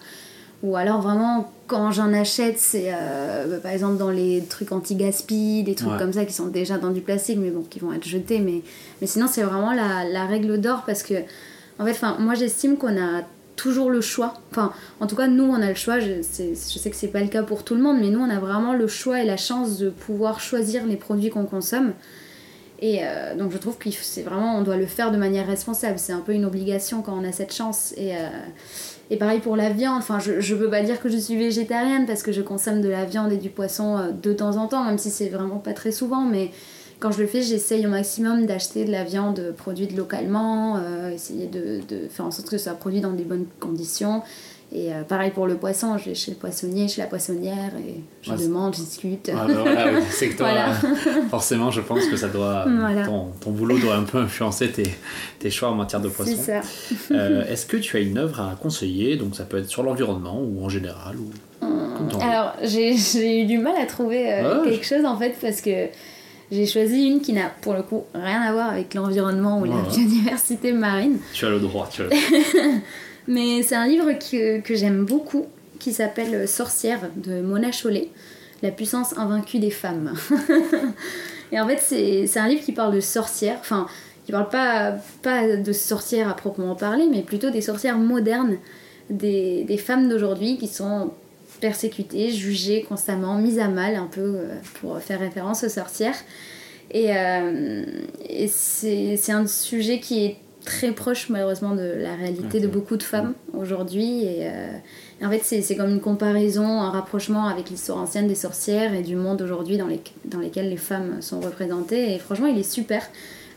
Ou alors vraiment, quand j'en achète, c'est euh, bah, par exemple dans les trucs anti-gaspi, des trucs Ouais. comme ça qui sont déjà dans du plastique, mais bon, qui vont être jetés. Mais, mais sinon, c'est vraiment la, la règle d'or parce que, en fait, moi j'estime qu'on a toujours le choix. Enfin, en tout cas, nous, on a le choix. Je sais que c'est pas le cas pour tout le monde, mais nous, on a vraiment le choix et la chance de pouvoir choisir les produits qu'on consomme. Et euh, donc, je trouve que c'est vraiment, on doit le faire de manière responsable. C'est un peu une obligation quand on a cette chance. Et, euh, et pareil pour la viande. Enfin, je, je peux pas dire que je suis végétarienne parce que je consomme de la viande et du poisson euh, de temps en temps, même si c'est vraiment pas très souvent. Mais quand je le fais, j'essaye au maximum d'acheter de la viande produite localement, euh, essayer de, de faire en sorte que ça soit produit dans des bonnes conditions. Et euh, pareil pour le poisson, je vais chez le poissonnier, chez la poissonnière, et je Ouais, c'est- demande, je discute. Ah, bah voilà, oui, C'est que toi, Voilà. forcément, je pense que ça doit, Voilà. ton, ton boulot doit un peu influencer tes, tes choix en matière de C'est poisson. ça. Euh, Est-ce que tu as une œuvre à conseiller? Donc ça peut être sur l'environnement ou en général ou. Alors, j'ai eu du mal à trouver euh, Ouais. quelque chose en fait parce que j'ai choisi une qui n'a pour le coup rien à voir avec l'environnement ou la biodiversité marine. Tu as le droit. Tu as le droit. Mais c'est un livre que, que j'aime beaucoup qui s'appelle Sorcière de Mona Chollet, La puissance invaincue des femmes. Et en fait, c'est c'est un livre qui parle de sorcières, enfin, qui parle pas, pas de sorcières à proprement parler, mais plutôt des sorcières modernes, des, des femmes d'aujourd'hui qui sont persécutées, jugées constamment, mises à mal, un peu euh, pour faire référence aux sorcières. Et, euh, et c'est un sujet qui est très proche malheureusement de la réalité de beaucoup de femmes aujourd'hui. Et, euh, et en fait, c'est c'est comme une comparaison, un rapprochement avec l'histoire ancienne des sorcières et du monde aujourd'hui dans, les, dans lesquels les femmes sont représentées. Et franchement, il est super.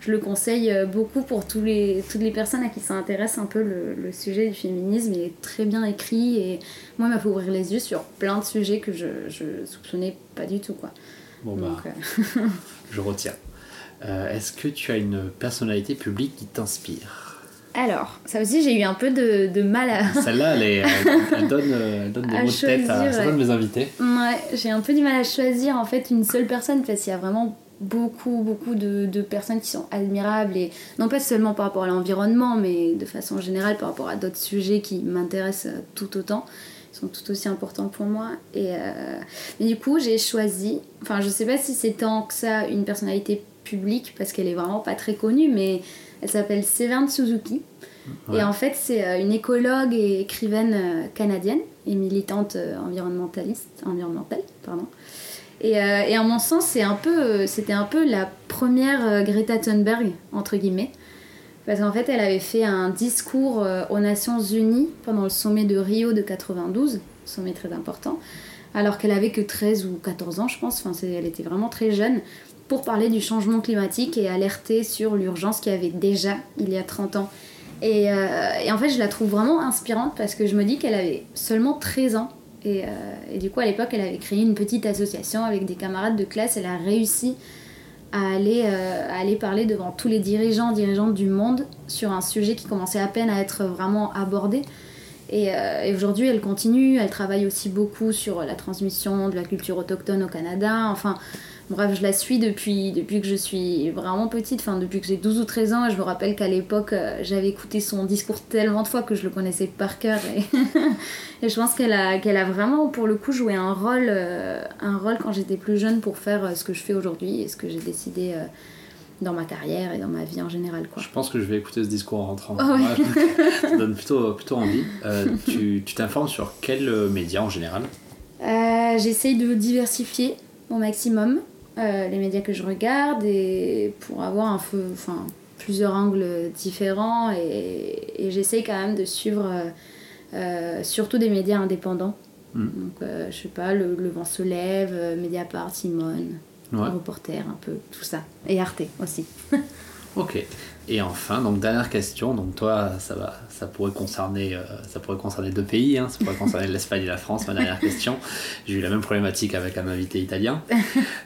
Je le conseille euh, beaucoup pour tous les, toutes les personnes à qui ça intéresse un peu le, le sujet du féminisme. Il est très bien écrit et moi, il m'a fait ouvrir les yeux sur plein de sujets que je, je soupçonnais pas du tout. Quoi. Bon bah, euh, je retiens. Euh, Est-ce que tu as une personnalité publique qui t'inspire? Alors, ça aussi, j'ai eu un peu de, de mal à. Celle-là, elle, elle- elle donne, elle donne des À mots de tête à certains de mes invités. Ouais, j'ai un peu du mal à choisir en fait une seule personne parce qu'il y a vraiment beaucoup, beaucoup de, de personnes qui sont admirables et non pas seulement par rapport à l'environnement, mais de façon générale par rapport à d'autres sujets qui m'intéressent tout autant. Ils sont tout aussi importants pour moi. Et euh, mais du coup, j'ai choisi, enfin, je sais pas si c'est tant que ça une personnalité publique parce qu'elle est vraiment pas très connue, mais elle s'appelle Severn Suzuki. Ouais. Et en fait, c'est euh, une écologue et écrivaine euh, canadienne et militante environnementaliste, environnementale. Pardon. Et, euh, en mon sens, euh, c'était un peu la première euh, Greta Thunberg, entre guillemets. Parce qu'en fait, elle avait fait un discours euh, aux Nations Unies pendant le sommet de Rio de 92, sommet très important, alors qu'elle avait que 13 ou 14 ans, je pense. Enfin, elle était vraiment très jeune pour parler du changement climatique et alerter sur l'urgence qu'il y avait déjà il y a 30 ans. Et en fait, je la trouve vraiment inspirante parce que je me dis qu'elle avait seulement 13 ans. Et, euh, et du coup, à l'époque, elle avait créé une petite association avec des camarades de classe. Elle a réussi à aller, euh, à aller parler devant tous les dirigeants, dirigeantes du monde sur un sujet qui commençait à peine à être vraiment abordé. Et, euh, et aujourd'hui, elle continue, elle travaille aussi beaucoup sur la transmission de la culture autochtone au Canada. Enfin, bref, je la suis depuis, depuis que je suis vraiment petite, enfin depuis que j'ai 12 ou 13 ans. Et je me rappelle qu'à l'époque, euh, j'avais écouté son discours tellement de fois que je le connaissais par cœur. Et, et je pense qu'elle a, qu'elle a vraiment, pour le coup, joué un rôle, euh, un rôle quand j'étais plus jeune pour faire euh, ce que je fais aujourd'hui et ce que j'ai décidé dans ma carrière et dans ma vie en général. Quoi. Je pense que je vais écouter ce discours en rentrant. Ah ouais. Ça donne plutôt, plutôt envie. Euh, tu t'informes sur quels médias en général? Euh, J'essaye de diversifier au maximum euh, les médias que je regarde et pour avoir un peu, enfin, plusieurs angles différents et, et j'essaye quand même de suivre euh, euh, surtout des médias indépendants. Mm. Donc, je sais pas, le, le vent se lève, Mediapart, Simone, Ouais. Reporter, un peu tout ça. Et Arte aussi. Ok. Et enfin, donc dernière question. Donc toi, ça va, ça pourrait concerner, euh, ça pourrait concerner deux pays. Hein, ça pourrait concerner l'Espagne et la France. Ma dernière question. J'ai eu la même problématique avec un invité italien.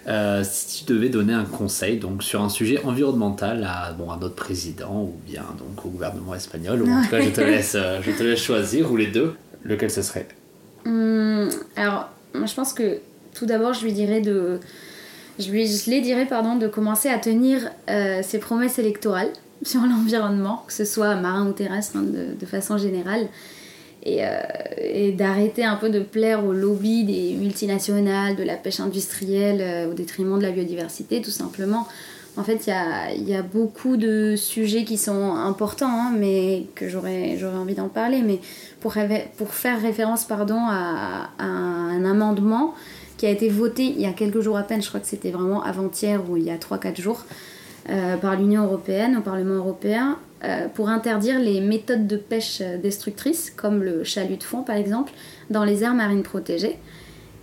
Euh, si tu devais donner un conseil donc sur un sujet environnemental à bon à notre président ou bien donc au gouvernement espagnol, ou en tout cas je te laisse, euh, je te laisse choisir ou les deux. Lequel ce serait? Hum, alors, moi je pense que tout d'abord, je lui dirais de. Je lui les dirais, pardon, de commencer à tenir euh, ses promesses électorales sur l'environnement, que ce soit marin ou terrestre, hein, de, façon générale. Et, euh, et d'arrêter un peu de plaire au lobby des multinationales, de la pêche industrielle euh, au détriment de la biodiversité, tout simplement. En fait, il y a, beaucoup de sujets qui sont importants, hein, mais que j'aurais envie d'en parler. Mais pour, faire référence pardon, à un amendement qui a été voté il y a quelques jours à peine, je crois que c'était vraiment avant-hier ou il y a 3-4 jours, euh, par l'Union européenne, au Parlement européen, euh, pour interdire les méthodes de pêche destructrices, comme le chalut de fond par exemple, dans les aires marines protégées,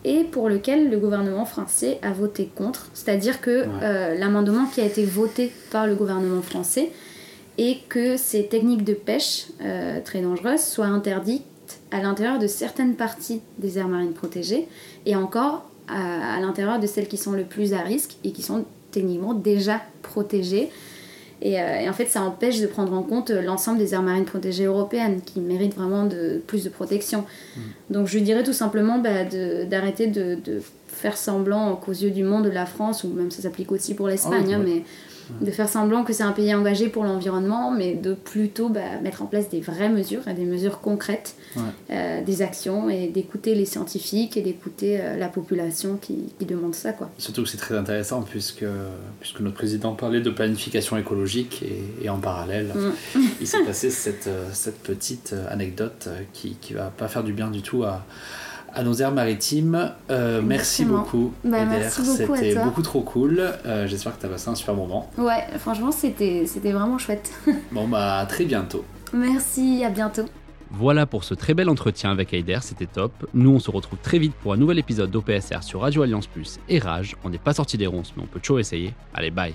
et pour lequel le gouvernement français a voté contre. C'est-à-dire que euh, l'amendement qui a été voté par le gouvernement français et que ces techniques de pêche euh, très dangereuses soient interdites à l'intérieur de certaines parties des aires marines protégées et encore à, à l'intérieur de celles qui sont le plus à risque et qui sont techniquement déjà protégées. Et, euh, et en fait, ça empêche de prendre en compte l'ensemble des aires marines protégées européennes qui méritent vraiment de, plus de protection. Donc je dirais tout simplement bah, de- d'arrêter de, de faire semblant qu'aux yeux du monde, la France, ou même ça s'applique aussi pour l'Espagne, Ah oui, hein, ouais. mais de faire semblant que c'est un pays engagé pour l'environnement, mais de plutôt bah, mettre en place des vraies mesures, et des mesures concrètes, Ouais. euh, des actions, et d'écouter les scientifiques et d'écouter euh, la population qui, qui demande ça. quoi. Surtout que c'est très intéressant puisque, puisque notre président parlait de planification écologique et, et en parallèle, il s'est passé cette, euh, cette petite anecdote qui, qui va pas faire du bien du tout à, à nos aires maritimes. Euh, merci beaucoup, Bah, Eder. merci beaucoup à C'était beaucoup trop cool. Euh, J'espère que tu as passé un super moment. Ouais, franchement, c'était c'était vraiment chouette. Bon, bah, à très bientôt. Merci, à bientôt. Voilà pour ce très bel entretien avec Aider, c'était top. Nous, on se retrouve très vite pour un nouvel épisode d'OPSR sur Radio Alliance Plus et Rage. On n'est pas sorti des ronces, mais on peut toujours essayer. Allez, bye